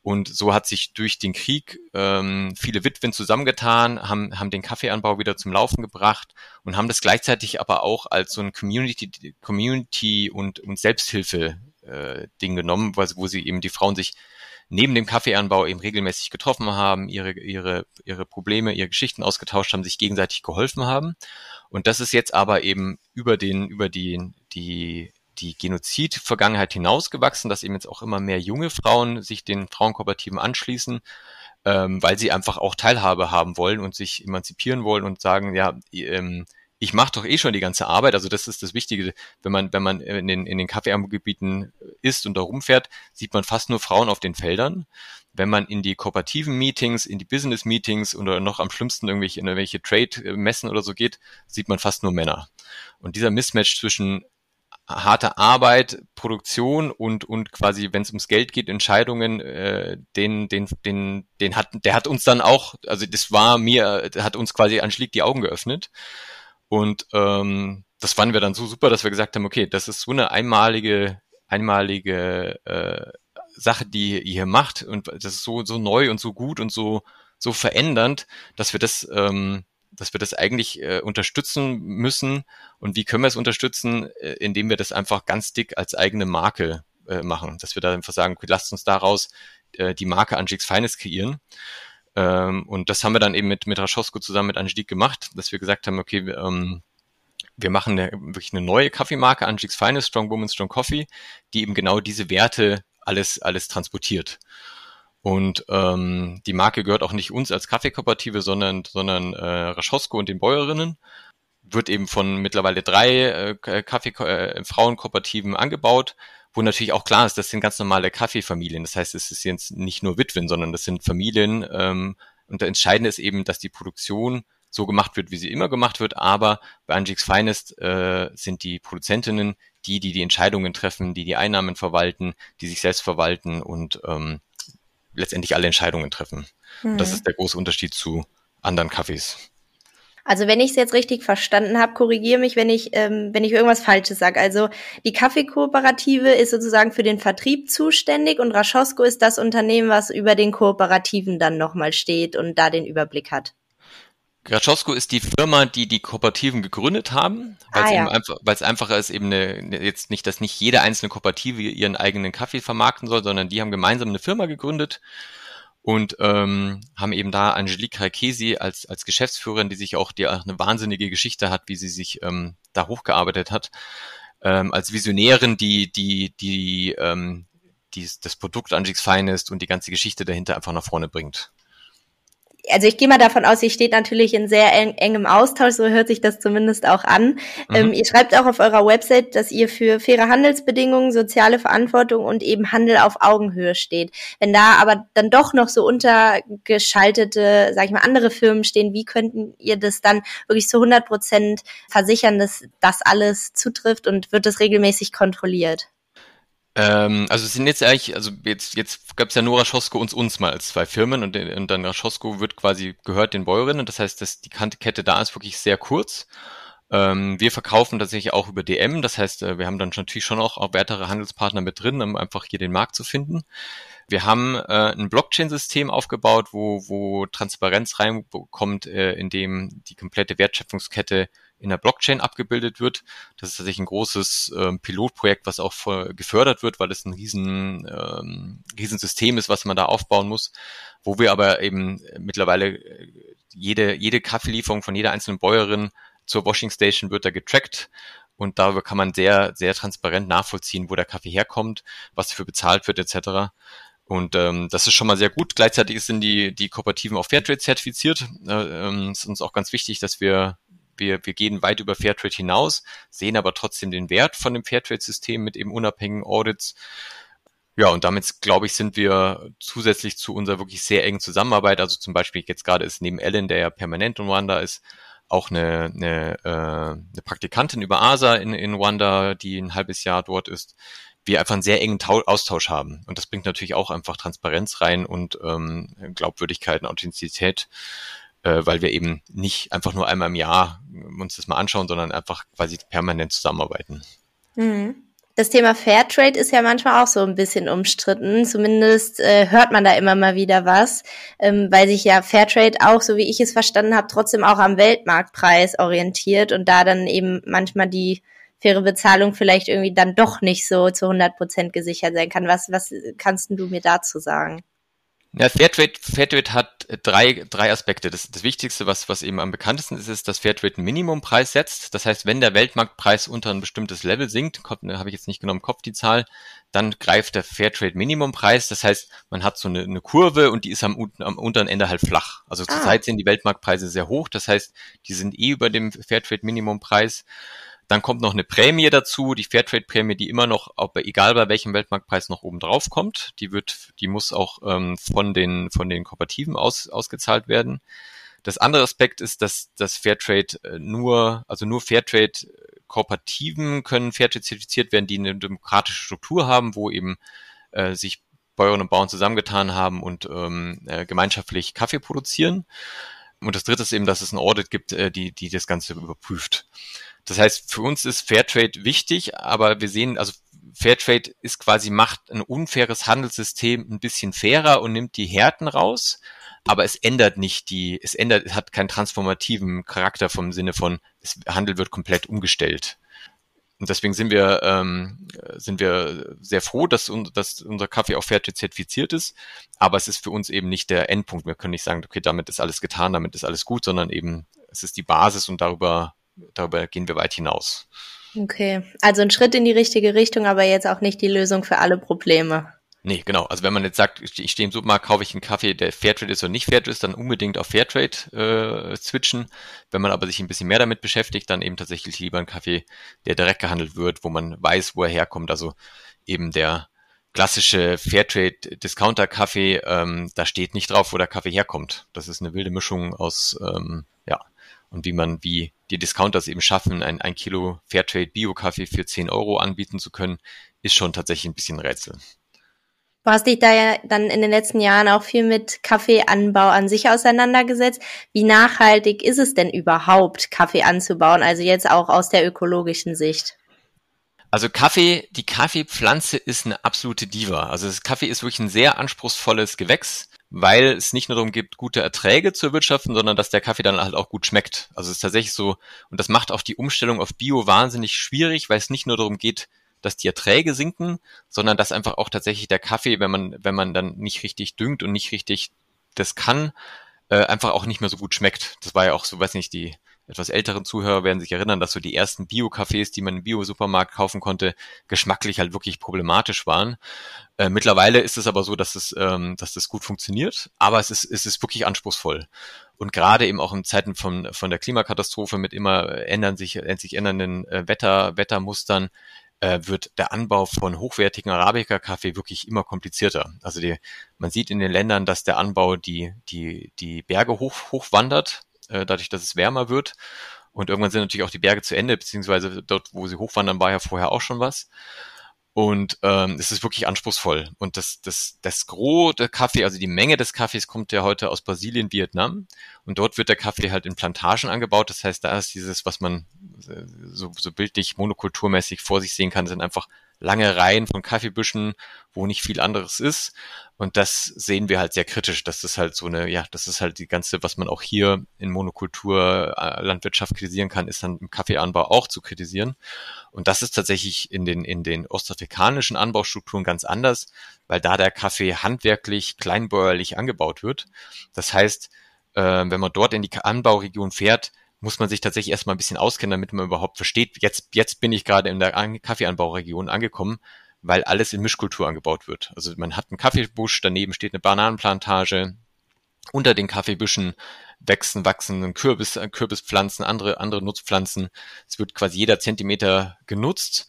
Und so hat sich durch den Krieg ähm, viele Witwen zusammengetan, haben, haben den Kaffeeanbau wieder zum Laufen gebracht und haben das gleichzeitig aber auch als so ein Community, Community und, und Selbsthilfe äh, Ding genommen, wo, wo sie eben die Frauen sich neben dem Kaffeeanbau eben regelmäßig getroffen haben, ihre, ihre, ihre Probleme, ihre Geschichten ausgetauscht haben, sich gegenseitig geholfen haben. Und das ist jetzt aber eben über den, über die, die die Genozid-Vergangenheit hinausgewachsen, dass eben jetzt auch immer mehr junge Frauen sich den Frauenkooperativen anschließen, ähm, weil sie einfach auch Teilhabe haben wollen und sich emanzipieren wollen und sagen, ja, ähm, ich mache doch eh schon die ganze Arbeit. Also das ist das Wichtige, wenn man, wenn man in den, in den Kaffeeanbaugebieten ist und da rumfährt, sieht man fast nur Frauen auf den Feldern. Wenn man in die kooperativen Meetings, in die Business Meetings oder noch am schlimmsten irgendwelche, in irgendwelche Trade-Messen oder so geht, sieht man fast nur Männer. Und dieser Mismatch zwischen harte Arbeit, Produktion und und quasi, wenn es ums Geld geht, Entscheidungen, äh, den den den den hat der hat uns dann auch, also das war mir, hat uns quasi anschlägt die Augen geöffnet und ähm, das fanden wir dann so super, dass wir gesagt haben, okay, das ist so eine einmalige einmalige äh, Sache, die ihr hier macht und das ist so so neu und so gut und so so verändernd, dass wir das ähm, dass wir das eigentlich äh, unterstützen müssen. Und wie können wir es unterstützen? Äh, indem wir das einfach ganz dick als eigene Marke äh, machen. Dass wir da einfach sagen, okay, lasst uns daraus äh, die Marke Angix Feines kreieren. Ähm, und das haben wir dann eben mit, mit Raschosko zusammen mit Angelique gemacht, dass wir gesagt haben, okay, wir, ähm, wir machen eine, wirklich eine neue Kaffeemarke, Angix Feines, Strong Woman, Strong Coffee, die eben genau diese Werte alles, alles transportiert. Und ähm, die Marke gehört auch nicht uns als Kaffeekooperative, sondern, sondern äh, Raschosko und den Bäuerinnen. Wird eben von mittlerweile drei äh, Kaffee äh, Frauenkooperativen angebaut, wo natürlich auch klar ist, das sind ganz normale Kaffeefamilien. Das heißt, es ist jetzt nicht nur Witwen, sondern das sind Familien. Ähm, und der Entscheidende ist eben, dass die Produktion so gemacht wird, wie sie immer gemacht wird. Aber bei Angix Finest äh, sind die Produzentinnen die, die die Entscheidungen treffen, die die Einnahmen verwalten, die sich selbst verwalten und ähm, letztendlich alle Entscheidungen treffen. Mhm. das hm. ist der große Unterschied zu anderen Kaffees. Also wenn ich es jetzt richtig verstanden habe, korrigiere mich, wenn ich, ähm, wenn ich irgendwas Falsches sage. Also die Kaffeekooperative ist sozusagen für den Vertrieb zuständig und Raschosko ist das Unternehmen, was über den Kooperativen dann nochmal steht und da den Überblick hat. Graczowsko ist die Firma, die die Kooperativen gegründet haben, weil ah, es, ja. einfach, weil es einfacher ist, eben eine, jetzt nicht, dass nicht jede einzelne Kooperative ihren eigenen Kaffee vermarkten soll, sondern die haben gemeinsam eine Firma gegründet und ähm, haben eben da Angelique Rakesi als, als Geschäftsführerin, die sich auch, die auch eine wahnsinnige Geschichte hat, wie sie sich ähm, da hochgearbeitet hat, ähm, als Visionärin, die, die, die, ähm, die das Produkt Angix Finest und die ganze Geschichte dahinter einfach nach vorne bringt also ich gehe mal davon aus, ihr steht natürlich in sehr eng, engem Austausch, so hört sich das zumindest auch an. Mhm. Ähm, ihr schreibt auch auf eurer Website, dass ihr für faire Handelsbedingungen, soziale Verantwortung und eben Handel auf Augenhöhe steht. Wenn da aber dann doch noch so untergeschaltete, sag ich mal, andere Firmen stehen, wie könnten ihr das dann wirklich zu 100 Prozent versichern, dass das alles zutrifft und wird das regelmäßig kontrolliert? Ähm, also es sind jetzt eigentlich, also jetzt, jetzt gab es ja nur Raschosko und uns mal als zwei Firmen und, und dann Raschosko wird quasi gehört den Bäuerinnen. Das heißt, dass die Kette da ist wirklich sehr kurz. Ähm, wir verkaufen tatsächlich auch über DM. Das heißt, äh, wir haben dann natürlich schon auch, auch weitere Handelspartner mit drin, um einfach hier den Markt zu finden. Wir haben äh, ein Blockchain-System aufgebaut, wo, wo Transparenz reinkommt, äh, in dem die komplette Wertschöpfungskette in der Blockchain abgebildet wird. Das ist tatsächlich ein großes äh, Pilotprojekt, was auch voll gefördert wird, weil es ein riesen, ähm, Riesensystem ist, was man da aufbauen muss, wo wir aber eben mittlerweile äh, jede, jede Kaffeelieferung von jeder einzelnen Bäuerin zur Washing Station wird da getrackt und darüber kann man sehr, sehr transparent nachvollziehen, wo der Kaffee herkommt, was dafür bezahlt wird etc. Und ähm, das ist schon mal sehr gut. Gleichzeitig sind die, die Kooperativen auch Fairtrade zertifiziert. Äh, ähm, ist uns auch ganz wichtig, dass wir wir, wir gehen weit über Fairtrade hinaus, sehen aber trotzdem den Wert von dem Fairtrade-System mit eben unabhängigen Audits. Ja, und damit, glaube ich, sind wir zusätzlich zu unserer wirklich sehr engen Zusammenarbeit, also zum Beispiel jetzt gerade ist neben Ellen, der ja permanent in Rwanda ist, auch eine, eine, äh, eine Praktikantin über ASA in, in Rwanda, die ein halbes Jahr dort ist, wir einfach einen sehr engen Tau Austausch haben. Und das bringt natürlich auch einfach Transparenz rein und ähm, Glaubwürdigkeit und Authentizität äh, weil wir eben nicht einfach nur einmal im Jahr uns das mal anschauen, sondern einfach quasi permanent zusammenarbeiten. Mhm. Das Thema Fairtrade ist ja manchmal auch so ein bisschen umstritten. Zumindest äh, hört man da immer mal wieder was, ähm, weil sich ja Fairtrade auch, so wie ich es verstanden habe, trotzdem auch am Weltmarktpreis orientiert und da dann eben manchmal die faire Bezahlung vielleicht irgendwie dann doch nicht so zu 100 Prozent gesichert sein kann. Was, was kannst du mir dazu sagen? Ja, Fairtrade, Fairtrade hat drei, drei Aspekte. Das, das Wichtigste, was, was eben am bekanntesten ist, ist, dass Fairtrade einen Minimumpreis setzt. Das heißt, wenn der Weltmarktpreis unter ein bestimmtes Level sinkt, habe ich jetzt nicht im Kopf die Zahl, dann greift der Fairtrade Minimumpreis. Das heißt, man hat so eine, eine Kurve und die ist am, am unteren Ende halt flach. Also ah. zurzeit sind die Weltmarktpreise sehr hoch. Das heißt, die sind eh über dem Fairtrade Minimumpreis. Dann kommt noch eine Prämie dazu, die Fairtrade-Prämie, die immer noch, egal bei welchem Weltmarktpreis noch oben drauf kommt. Die wird, die muss auch ähm, von den von den Kooperativen aus, ausgezahlt werden. Das andere Aspekt ist, dass das Fairtrade äh, nur, also nur Fairtrade Kooperativen können Fairtrade zertifiziert werden, die eine demokratische Struktur haben, wo eben äh, sich Bäuerinnen und Bauern zusammengetan haben und ähm, äh, gemeinschaftlich Kaffee produzieren. Und das dritte ist eben, dass es ein Audit gibt, äh, die, die das Ganze überprüft. Das heißt, für uns ist Fairtrade wichtig, aber wir sehen, also Fairtrade ist quasi macht ein unfaires Handelssystem ein bisschen fairer und nimmt die Härten raus, aber es ändert nicht die, es ändert, es hat keinen transformativen Charakter vom Sinne von, das Handel wird komplett umgestellt. Und deswegen sind wir, ähm, sind wir sehr froh, dass, un dass unser Kaffee auch Fairtrade zertifiziert ist. Aber es ist für uns eben nicht der Endpunkt. Wir können nicht sagen, okay, damit ist alles getan, damit ist alles gut, sondern eben es ist die Basis und darüber darüber gehen wir weit hinaus. Okay, also ein Schritt in die richtige Richtung, aber jetzt auch nicht die Lösung für alle Probleme. Nee, genau. Also wenn man jetzt sagt, ich stehe im Supermarkt, kaufe ich einen Kaffee, der Fairtrade ist oder nicht Fairtrade ist, dann unbedingt auf Fairtrade äh, switchen. Wenn man aber sich ein bisschen mehr damit beschäftigt, dann eben tatsächlich lieber einen Kaffee, der direkt gehandelt wird, wo man weiß, wo er herkommt. Also eben der klassische Fairtrade Discounter Kaffee, ähm, da steht nicht drauf, wo der Kaffee herkommt. Das ist eine wilde Mischung aus ähm, ja, und wie man, wie die Discounters eben schaffen, ein, ein Kilo Fairtrade Bio-Kaffee für 10 Euro anbieten zu können, ist schon tatsächlich ein bisschen Rätsel. Du hast dich da ja dann in den letzten Jahren auch viel mit Kaffeeanbau an sich auseinandergesetzt. Wie nachhaltig ist es denn überhaupt, Kaffee anzubauen? Also jetzt auch aus der ökologischen Sicht. Also Kaffee, die Kaffeepflanze ist eine absolute Diva. Also das Kaffee ist wirklich ein sehr anspruchsvolles Gewächs weil es nicht nur darum geht, gute Erträge zu erwirtschaften, sondern dass der Kaffee dann halt auch gut schmeckt. Also es ist tatsächlich so, und das macht auch die Umstellung auf Bio wahnsinnig schwierig, weil es nicht nur darum geht, dass die Erträge sinken, sondern dass einfach auch tatsächlich der Kaffee, wenn man, wenn man dann nicht richtig düngt und nicht richtig das kann, äh, einfach auch nicht mehr so gut schmeckt. Das war ja auch so, weiß nicht, die etwas älteren Zuhörer werden sich erinnern, dass so die ersten Bio-Cafés, die man im Bio-Supermarkt kaufen konnte, geschmacklich halt wirklich problematisch waren. Äh, mittlerweile ist es aber so, dass es, ähm, dass das gut funktioniert, aber es ist, es ist wirklich anspruchsvoll. Und gerade eben auch in Zeiten von, von der Klimakatastrophe mit immer ändern sich, sich ändernden äh, Wetter, Wettermustern, äh, wird der Anbau von hochwertigen Arabica-Kaffee wirklich immer komplizierter. Also die, man sieht in den Ländern, dass der Anbau die, die, die Berge hoch, hochwandert, äh, dadurch, dass es wärmer wird. Und irgendwann sind natürlich auch die Berge zu Ende, beziehungsweise dort, wo sie hochwandern, war ja vorher auch schon was. Und ähm, es ist wirklich anspruchsvoll. Und das, das, das Gros der Kaffee, also die Menge des Kaffees kommt ja heute aus Brasilien, Vietnam. Und dort wird der Kaffee halt in Plantagen angebaut. Das heißt, da ist dieses, was man so, so bildlich monokulturmäßig vor sich sehen kann, sind einfach lange Reihen von Kaffeebüschen, wo nicht viel anderes ist. Und das sehen wir halt sehr kritisch. Das ist halt so eine, ja, das ist halt die ganze, was man auch hier in Monokultur äh, Landwirtschaft kritisieren kann, ist dann im Kaffeeanbau auch zu kritisieren. Und das ist tatsächlich in den, in den ostafrikanischen Anbaustrukturen ganz anders, weil da der Kaffee handwerklich, kleinbäuerlich angebaut wird. Das heißt, äh, wenn man dort in die Anbauregion fährt, muss man sich tatsächlich erstmal ein bisschen auskennen, damit man überhaupt versteht, jetzt, jetzt bin ich gerade in der Kaffeeanbauregion angekommen, weil alles in Mischkultur angebaut wird. Also man hat einen Kaffeebusch, daneben steht eine Bananenplantage, unter den Kaffeebüschen wachsen, wachsen Kürbis, Kürbispflanzen, andere, andere Nutzpflanzen. Es wird quasi jeder Zentimeter genutzt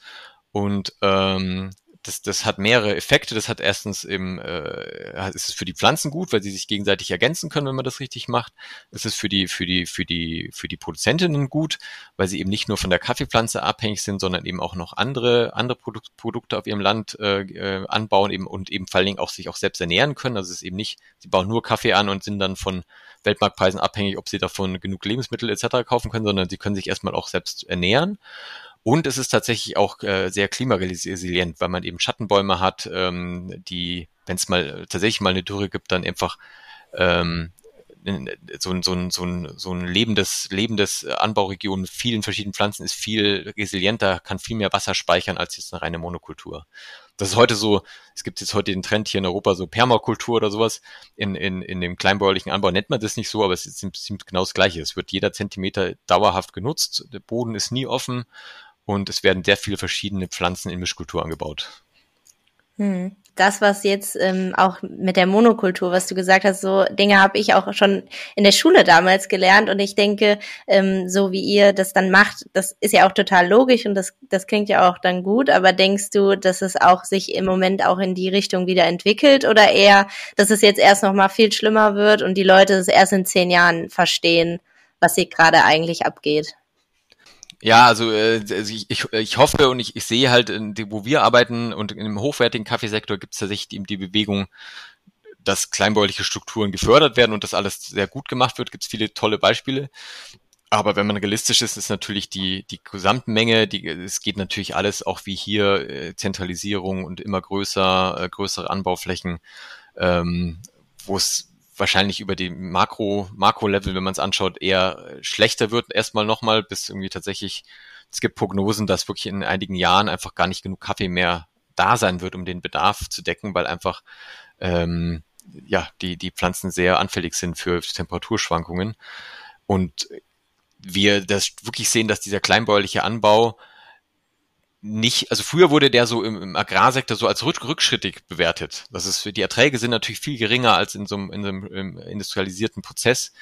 und ähm, das, das hat mehrere Effekte. Das hat erstens eben, äh, ist es für die Pflanzen gut, weil sie sich gegenseitig ergänzen können, wenn man das richtig macht. Es ist für die, für die, für die, für die Produzentinnen gut, weil sie eben nicht nur von der Kaffeepflanze abhängig sind, sondern eben auch noch andere, andere Produk Produkte auf ihrem Land äh, äh, anbauen eben und eben vor allen Dingen auch sich auch selbst ernähren können. Also es ist eben nicht, sie bauen nur Kaffee an und sind dann von Weltmarktpreisen abhängig, ob sie davon genug Lebensmittel etc. kaufen können, sondern sie können sich erstmal auch selbst ernähren. Und es ist tatsächlich auch äh, sehr klimaresilient, weil man eben Schattenbäume hat, ähm, die, wenn es mal tatsächlich mal eine Dürre gibt, dann einfach ähm, so ein, so ein, so ein, so ein lebendes, lebendes Anbauregion mit vielen verschiedenen Pflanzen ist viel resilienter, kann viel mehr Wasser speichern als jetzt eine reine Monokultur. Das ist heute so, es gibt jetzt heute den Trend hier in Europa, so Permakultur oder sowas. In, in, in dem kleinbäuerlichen Anbau nennt man das nicht so, aber es ist ziemlich genau das Gleiche. Es wird jeder Zentimeter dauerhaft genutzt, der Boden ist nie offen und es werden sehr viele verschiedene Pflanzen in Mischkultur angebaut. Hm. Das, was jetzt ähm, auch mit der Monokultur, was du gesagt hast, so Dinge habe ich auch schon in der Schule damals gelernt und ich denke, ähm, so wie ihr das dann macht, das ist ja auch total logisch und das, das klingt ja auch dann gut, aber denkst du, dass es auch sich im Moment auch in die Richtung wieder entwickelt oder eher, dass es jetzt erst nochmal viel schlimmer wird und die Leute es erst in zehn Jahren verstehen, was hier gerade eigentlich abgeht? Ja, also, äh, also ich, ich, hoffe und ich, ich sehe halt, wo wir arbeiten und im hochwertigen Kaffeesektor gibt es tatsächlich die, die Bewegung, dass kleinbäuerliche Strukturen gefördert werden und das alles sehr gut gemacht wird. Gibt es viele tolle Beispiele. Aber wenn man realistisch ist, ist natürlich die, die Gesamtmenge, die, es geht natürlich alles auch wie hier, äh, Zentralisierung und immer größer, äh, größere Anbauflächen, ähm, wo es wahrscheinlich über die Makro, Makro-Level, wenn man es anschaut, eher schlechter wird, erstmal nochmal, bis irgendwie tatsächlich, es gibt Prognosen, dass wirklich in einigen Jahren einfach gar nicht genug Kaffee mehr da sein wird, um den Bedarf zu decken, weil einfach ähm, ja die, die Pflanzen sehr anfällig sind für Temperaturschwankungen. Und wir das wirklich sehen, dass dieser kleinbäuerliche Anbau nicht, also früher wurde der so im, im Agrarsektor so als rückschrittig bewertet. Das ist, die Erträge sind natürlich viel geringer als in so einem, in so einem industrialisierten Prozess.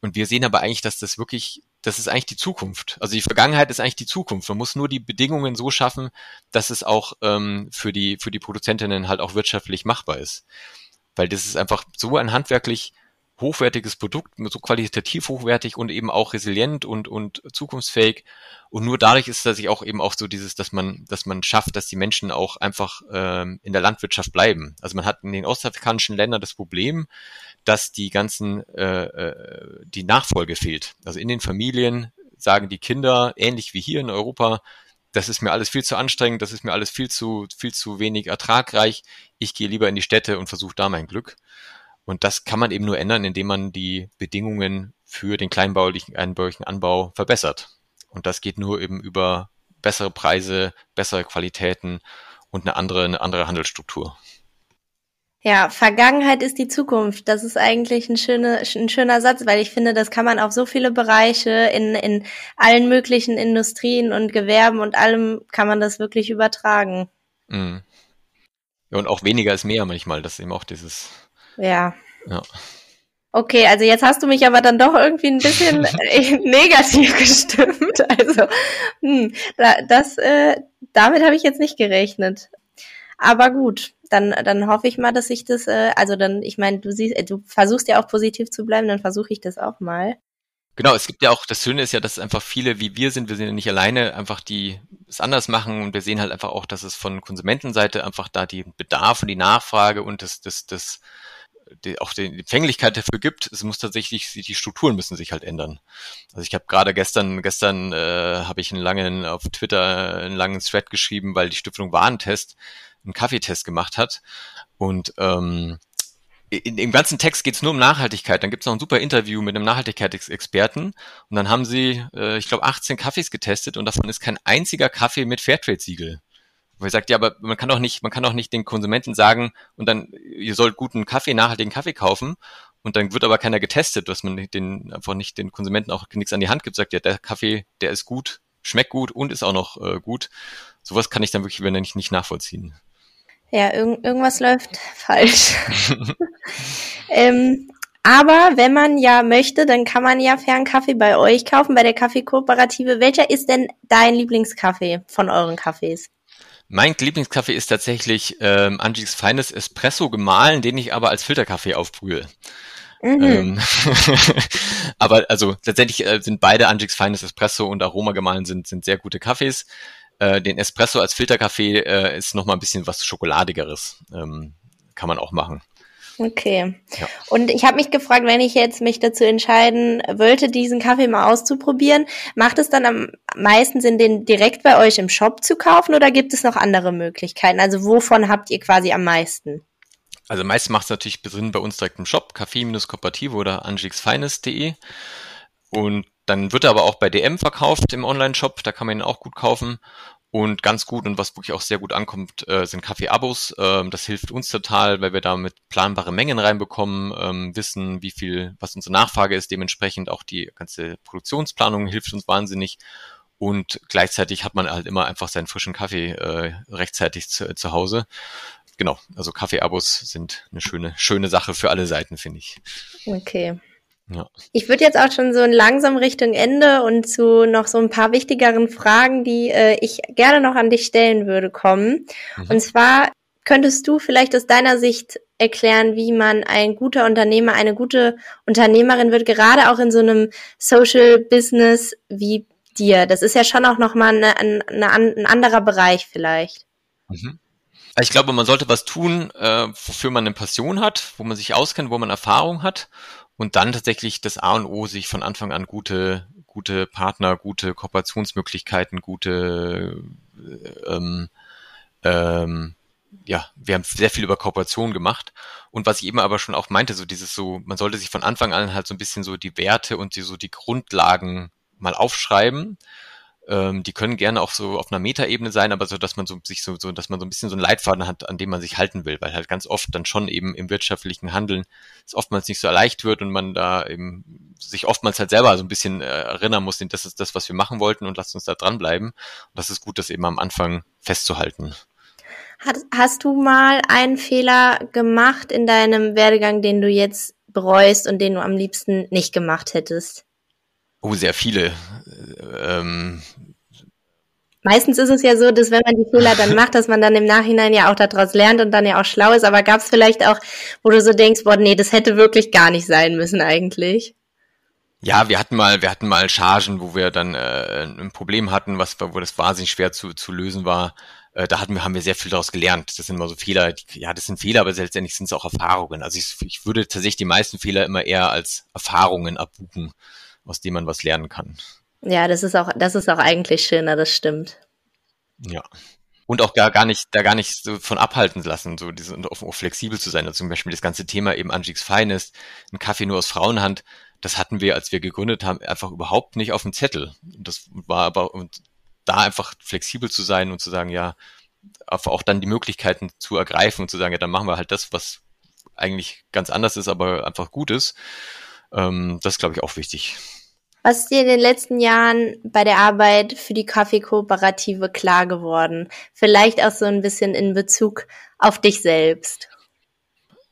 Und wir sehen aber eigentlich, dass das wirklich, das ist eigentlich die Zukunft. Also die Vergangenheit ist eigentlich die Zukunft. Man muss nur die Bedingungen so schaffen, dass es auch ähm, für die für die Produzentinnen halt auch wirtschaftlich machbar ist. Weil das ist einfach so ein handwerklich hochwertiges Produkt, so qualitativ hochwertig und eben auch resilient und, und zukunftsfähig. Und nur dadurch ist das sich auch eben auch so dieses, dass man, dass man schafft, dass die Menschen auch einfach ähm, in der Landwirtschaft bleiben. Also man hat in den ostafrikanischen Ländern das Problem, dass die ganzen, äh, äh, die Nachfolge fehlt. Also in den Familien sagen die Kinder, ähnlich wie hier in Europa, das ist mir alles viel zu anstrengend, das ist mir alles viel zu, viel zu wenig ertragreich. Ich gehe lieber in die Städte und versuche da mein Glück. Und das kann man eben nur ändern, indem man die Bedingungen für den kleinbaulichen, einbaulichen Anbau verbessert. Und das geht nur eben über bessere Preise, bessere Qualitäten und eine andere, eine andere Handelsstruktur. Ja, Vergangenheit ist die Zukunft. Das ist eigentlich ein, schöne, ein schöner Satz, weil ich finde, das kann man auf so viele Bereiche in, in allen möglichen Industrien und Gewerben und allem kann man das wirklich übertragen. Mhm. Ja, und auch weniger ist mehr manchmal. Das ist eben auch dieses ja. ja. Okay, also jetzt hast du mich aber dann doch irgendwie ein bisschen negativ gestimmt. Also, hm, das, äh, damit habe ich jetzt nicht gerechnet. Aber gut, dann, dann hoffe ich mal, dass ich das, äh, also dann, ich meine, du siehst, äh, du versuchst ja auch positiv zu bleiben, dann versuche ich das auch mal. Genau, es gibt ja auch, das Schöne ist ja, dass einfach viele wie wir sind, wir sind ja nicht alleine, einfach die es anders machen und wir sehen halt einfach auch, dass es von Konsumentenseite einfach da die Bedarf und die Nachfrage und das, das, das die, auch die Empfänglichkeit dafür gibt. Es muss tatsächlich, die Strukturen müssen sich halt ändern. Also ich habe gerade gestern, gestern äh, habe ich einen langen auf Twitter einen langen Thread geschrieben, weil die Stiftung Warentest einen Kaffeetest gemacht hat. Und ähm, in, im ganzen Text geht es nur um Nachhaltigkeit. Dann gibt es noch ein super Interview mit einem Nachhaltigkeitsexperten und dann haben sie, äh, ich glaube, 18 Kaffees getestet und davon ist kein einziger Kaffee mit Fairtrade-Siegel. Wo er sagt, ja, aber man kann doch nicht, man kann doch nicht den Konsumenten sagen und dann, ihr sollt guten Kaffee, nachhaltigen Kaffee kaufen und dann wird aber keiner getestet, dass man den einfach nicht den Konsumenten auch nichts an die Hand gibt, sagt ja, der Kaffee, der ist gut, schmeckt gut und ist auch noch äh, gut. Sowas kann ich dann wirklich, wenn nicht, nicht nachvollziehen. Ja, irg irgendwas läuft falsch. ähm, aber wenn man ja möchte, dann kann man ja fairen Kaffee bei euch kaufen, bei der Kaffeekooperative. Welcher ist denn dein Lieblingskaffee von euren Kaffees? Mein Lieblingskaffee ist tatsächlich ähm, Angie's Feines Espresso gemahlen, den ich aber als Filterkaffee aufbrühe. Mhm. Ähm, aber also letztendlich äh, sind beide Angie's Feines Espresso und Aroma gemahlen sind, sind sehr gute Kaffees. Äh, den Espresso als Filterkaffee äh, ist noch mal ein bisschen was Schokoladigeres. Ähm, kann man auch machen. Okay. Ja. Und ich habe mich gefragt, wenn ich jetzt mich dazu entscheiden wollte, diesen Kaffee mal auszuprobieren, macht es dann am meisten Sinn, den direkt bei euch im Shop zu kaufen oder gibt es noch andere Möglichkeiten? Also wovon habt ihr quasi am meisten? Also meist macht es natürlich Sinn bei uns direkt im Shop, kaffee-kooperative oder angixfinest.de. Und dann wird er aber auch bei DM verkauft im Online-Shop, da kann man ihn auch gut kaufen. Und ganz gut und was wirklich auch sehr gut ankommt, äh, sind Kaffee-Abos. Ähm, das hilft uns total, weil wir damit planbare Mengen reinbekommen, ähm, wissen, wie viel, was unsere Nachfrage ist. Dementsprechend auch die ganze Produktionsplanung hilft uns wahnsinnig. Und gleichzeitig hat man halt immer einfach seinen frischen Kaffee äh, rechtzeitig zu, zu Hause. Genau, also Kaffee-Abos sind eine schöne, schöne Sache für alle Seiten, finde ich. Okay. Ja. Ich würde jetzt auch schon so langsam Richtung Ende und zu noch so ein paar wichtigeren Fragen, die äh, ich gerne noch an dich stellen würde, kommen. Mhm. Und zwar könntest du vielleicht aus deiner Sicht erklären, wie man ein guter Unternehmer, eine gute Unternehmerin wird, gerade auch in so einem Social Business wie dir. Das ist ja schon auch nochmal eine, eine, ein anderer Bereich vielleicht. Mhm. Ich glaube, man sollte was tun, äh, wofür man eine Passion hat, wo man sich auskennt, wo man Erfahrung hat und dann tatsächlich das A und O, sich von Anfang an gute, gute Partner, gute Kooperationsmöglichkeiten, gute, ähm, ähm, ja, wir haben sehr viel über Kooperation gemacht. Und was ich eben aber schon auch meinte, so dieses so, man sollte sich von Anfang an halt so ein bisschen so die Werte und die, so die Grundlagen mal aufschreiben ähm, die können gerne auch so auf einer Metaebene sein, aber so, dass man so sich so, so, dass man so ein bisschen so einen Leitfaden hat, an dem man sich halten will, weil halt ganz oft dann schon eben im wirtschaftlichen Handeln es oftmals nicht so leicht wird und man da eben sich oftmals halt selber so ein bisschen äh, erinnern muss, das ist das, was wir machen wollten und lasst uns da dranbleiben. Und das ist gut, das eben am Anfang festzuhalten. Hast du mal einen Fehler gemacht in deinem Werdegang, den du jetzt bereust und den du am liebsten nicht gemacht hättest? Oh, sehr viele. Ähm, Meistens ist es ja so, dass wenn man die Fehler dann macht, dass man dann im Nachhinein ja auch daraus lernt und dann ja auch schlau ist. Aber gab es vielleicht auch, wo du so denkst, boah, nee, das hätte wirklich gar nicht sein müssen eigentlich? Ja, wir hatten mal, wir hatten mal Chargen, wo wir dann äh, ein Problem hatten, was, wo das wahnsinnig schwer zu, zu lösen war. Äh, da hatten wir, haben wir sehr viel daraus gelernt. Das sind immer so Fehler, die, ja, das sind Fehler, aber letztendlich sind es auch Erfahrungen. Also ich, ich würde tatsächlich die meisten Fehler immer eher als Erfahrungen abbuchen aus dem man was lernen kann. Ja, das ist auch, das ist auch eigentlich schöner, das stimmt. Ja. Und auch gar, gar nicht, da gar nicht so von abhalten lassen, so diese, auch, auch flexibel zu sein. Also zum Beispiel das ganze Thema eben Angie's Finest, ein Kaffee nur aus Frauenhand, das hatten wir, als wir gegründet haben, einfach überhaupt nicht auf dem Zettel. Und das war aber, und da einfach flexibel zu sein und zu sagen, ja, auch dann die Möglichkeiten zu ergreifen und zu sagen, ja, dann machen wir halt das, was eigentlich ganz anders ist, aber einfach gut ist. Ähm, das ist, glaube ich, auch wichtig. Was ist dir in den letzten Jahren bei der Arbeit für die Kaffeekooperative klar geworden? Vielleicht auch so ein bisschen in Bezug auf dich selbst.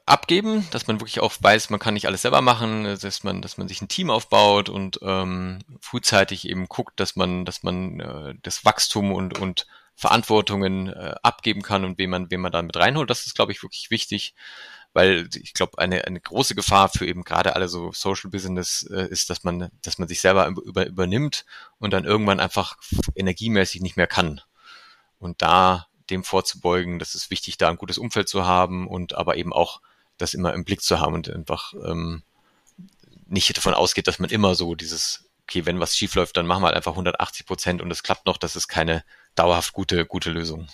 Abgeben, dass man wirklich auch weiß, man kann nicht alles selber machen, dass man, dass man sich ein Team aufbaut und ähm, frühzeitig eben guckt, dass man, dass man äh, das Wachstum und, und Verantwortungen äh, abgeben kann und wen man, wen man da mit reinholt. Das ist, glaube ich, wirklich wichtig weil ich glaube, eine, eine große Gefahr für eben gerade alle so Social Business äh, ist, dass man, dass man sich selber über, übernimmt und dann irgendwann einfach energiemäßig nicht mehr kann. Und da dem vorzubeugen, das ist wichtig, da ein gutes Umfeld zu haben und aber eben auch das immer im Blick zu haben und einfach ähm, nicht davon ausgeht, dass man immer so dieses, okay, wenn was schief läuft, dann machen wir halt einfach 180 Prozent und es klappt noch, das ist keine dauerhaft gute, gute Lösung.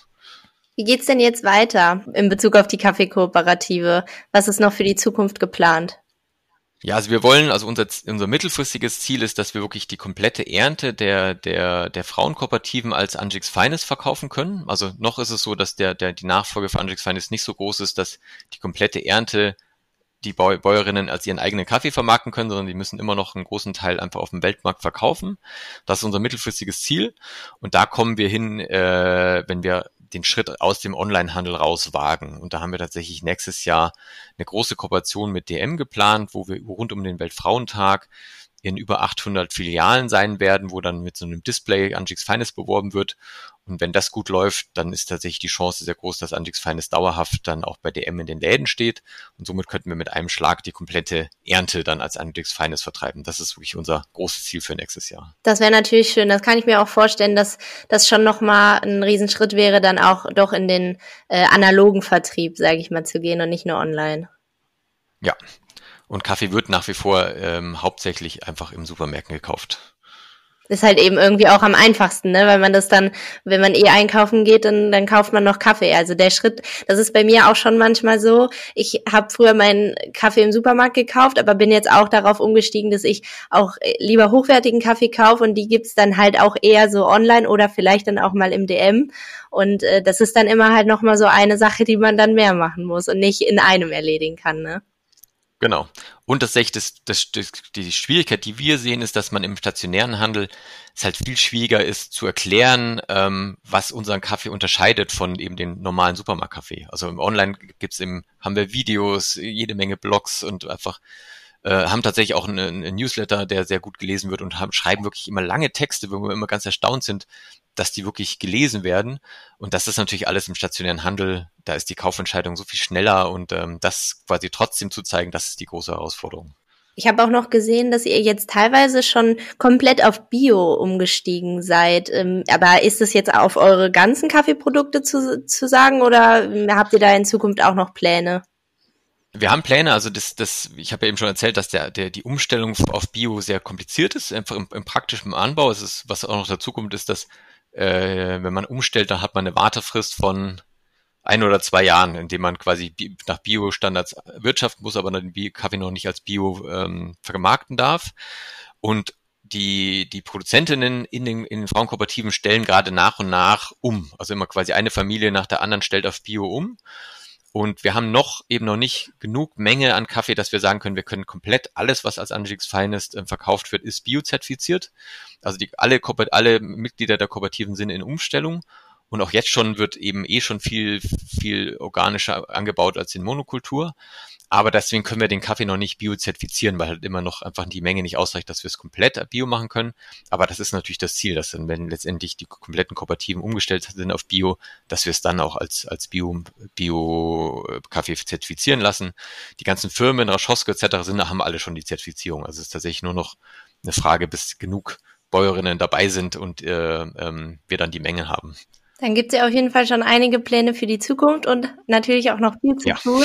Wie geht's denn jetzt weiter in Bezug auf die Kaffeekooperative? Was ist noch für die Zukunft geplant? Ja, also wir wollen, also unser, unser mittelfristiges Ziel ist, dass wir wirklich die komplette Ernte der, der, der Frauenkooperativen als Angix Feines verkaufen können. Also noch ist es so, dass der, der, die Nachfolge für Angix Feines nicht so groß ist, dass die komplette Ernte die Bäuerinnen als ihren eigenen Kaffee vermarkten können, sondern die müssen immer noch einen großen Teil einfach auf dem Weltmarkt verkaufen. Das ist unser mittelfristiges Ziel. Und da kommen wir hin, äh, wenn wir den Schritt aus dem Onlinehandel raus wagen. Und da haben wir tatsächlich nächstes Jahr eine große Kooperation mit DM geplant, wo wir rund um den Weltfrauentag in über 800 Filialen sein werden, wo dann mit so einem Display Angix Finest beworben wird. Und wenn das gut läuft, dann ist tatsächlich die Chance sehr groß, dass Angix Finest dauerhaft dann auch bei DM in den Läden steht. Und somit könnten wir mit einem Schlag die komplette Ernte dann als Angix Finest vertreiben. Das ist wirklich unser großes Ziel für nächstes Jahr. Das wäre natürlich schön. Das kann ich mir auch vorstellen, dass das schon nochmal ein Riesenschritt wäre, dann auch doch in den äh, analogen Vertrieb, sage ich mal, zu gehen und nicht nur online. Ja, und Kaffee wird nach wie vor ähm, hauptsächlich einfach im Supermärkten gekauft. Ist halt eben irgendwie auch am einfachsten, ne? Weil man das dann, wenn man eh einkaufen geht, dann, dann kauft man noch Kaffee. Also der Schritt, das ist bei mir auch schon manchmal so. Ich habe früher meinen Kaffee im Supermarkt gekauft, aber bin jetzt auch darauf umgestiegen, dass ich auch äh, lieber hochwertigen Kaffee kaufe und die gibt's dann halt auch eher so online oder vielleicht dann auch mal im DM. Und äh, das ist dann immer halt nochmal so eine Sache, die man dann mehr machen muss und nicht in einem erledigen kann, ne? Genau. Und das, das, das, die Schwierigkeit, die wir sehen, ist, dass man im stationären Handel es halt viel schwieriger ist zu erklären, ähm, was unseren Kaffee unterscheidet von eben dem normalen Supermarktkaffee. Also im Online gibt's eben, haben wir Videos, jede Menge Blogs und einfach äh, haben tatsächlich auch einen, einen Newsletter, der sehr gut gelesen wird und haben, schreiben wirklich immer lange Texte, wo wir immer ganz erstaunt sind, dass die wirklich gelesen werden. Und das ist natürlich alles im stationären Handel. Da ist die Kaufentscheidung so viel schneller und ähm, das quasi trotzdem zu zeigen, das ist die große Herausforderung. Ich habe auch noch gesehen, dass ihr jetzt teilweise schon komplett auf Bio umgestiegen seid. Ähm, aber ist es jetzt auf eure ganzen Kaffeeprodukte zu, zu sagen oder habt ihr da in Zukunft auch noch Pläne? Wir haben Pläne, also das, das, ich habe ja eben schon erzählt, dass der, der, die Umstellung auf Bio sehr kompliziert ist, einfach im, im praktischen Anbau. Es ist, was auch noch dazu kommt, ist, dass äh, wenn man umstellt, dann hat man eine Wartefrist von ein oder zwei Jahren, in dem man quasi nach Bio-Standards wirtschaften muss, aber den Kaffee noch nicht als Bio ähm, vermarkten darf. Und die, die Produzentinnen in den, in den Frauenkooperativen stellen gerade nach und nach um. Also immer quasi eine Familie nach der anderen stellt auf Bio um. Und wir haben noch eben noch nicht genug Menge an Kaffee, dass wir sagen können, wir können komplett alles, was als Angix Finest äh, verkauft wird, ist biozertifiziert. Also die, alle, alle Mitglieder der Kooperativen sind in Umstellung. Und auch jetzt schon wird eben eh schon viel, viel organischer angebaut als in Monokultur. Aber deswegen können wir den Kaffee noch nicht biozertifizieren, weil halt immer noch einfach die Menge nicht ausreicht, dass wir es komplett bio machen können. Aber das ist natürlich das Ziel, dass dann, wenn letztendlich die kompletten Kooperativen umgestellt sind auf Bio, dass wir es dann auch als, als Bio, Bio-Kaffee zertifizieren lassen. Die ganzen Firmen, Raschoske etc. sind, haben alle schon die Zertifizierung. Also es ist tatsächlich nur noch eine Frage, bis genug Bäuerinnen dabei sind und äh, ähm, wir dann die Menge haben. Dann gibt es ja auf jeden Fall schon einige Pläne für die Zukunft und natürlich auch noch viel zu ja. tun.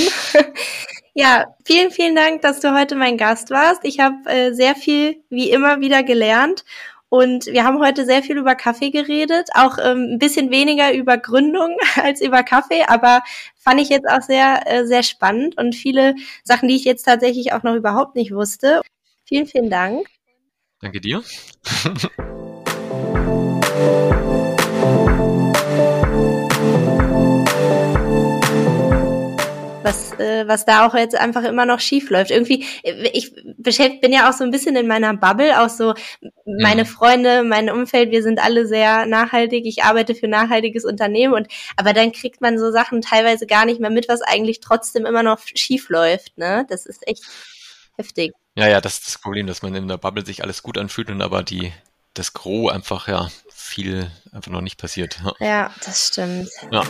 ja, vielen, vielen Dank, dass du heute mein Gast warst. Ich habe äh, sehr viel, wie immer, wieder gelernt. Und wir haben heute sehr viel über Kaffee geredet, auch ähm, ein bisschen weniger über Gründung als über Kaffee, aber fand ich jetzt auch sehr, äh, sehr spannend und viele Sachen, die ich jetzt tatsächlich auch noch überhaupt nicht wusste. Vielen, vielen Dank. Danke dir. was, äh, was da auch jetzt einfach immer noch schief läuft. Irgendwie, äh, ich bin ja auch so ein bisschen in meiner Bubble, auch so meine Freunde, mein Umfeld, wir sind alle sehr nachhaltig. Ich arbeite für nachhaltiges Unternehmen und aber dann kriegt man so Sachen teilweise gar nicht mehr mit, was eigentlich trotzdem immer noch schief läuft. Ne? Das ist echt heftig. Ja, ja, das ist das Problem, dass man in der Bubble sich alles gut anfühlt und aber die das Gros einfach ja viel einfach noch nicht passiert. Ja, ja das stimmt. Ja.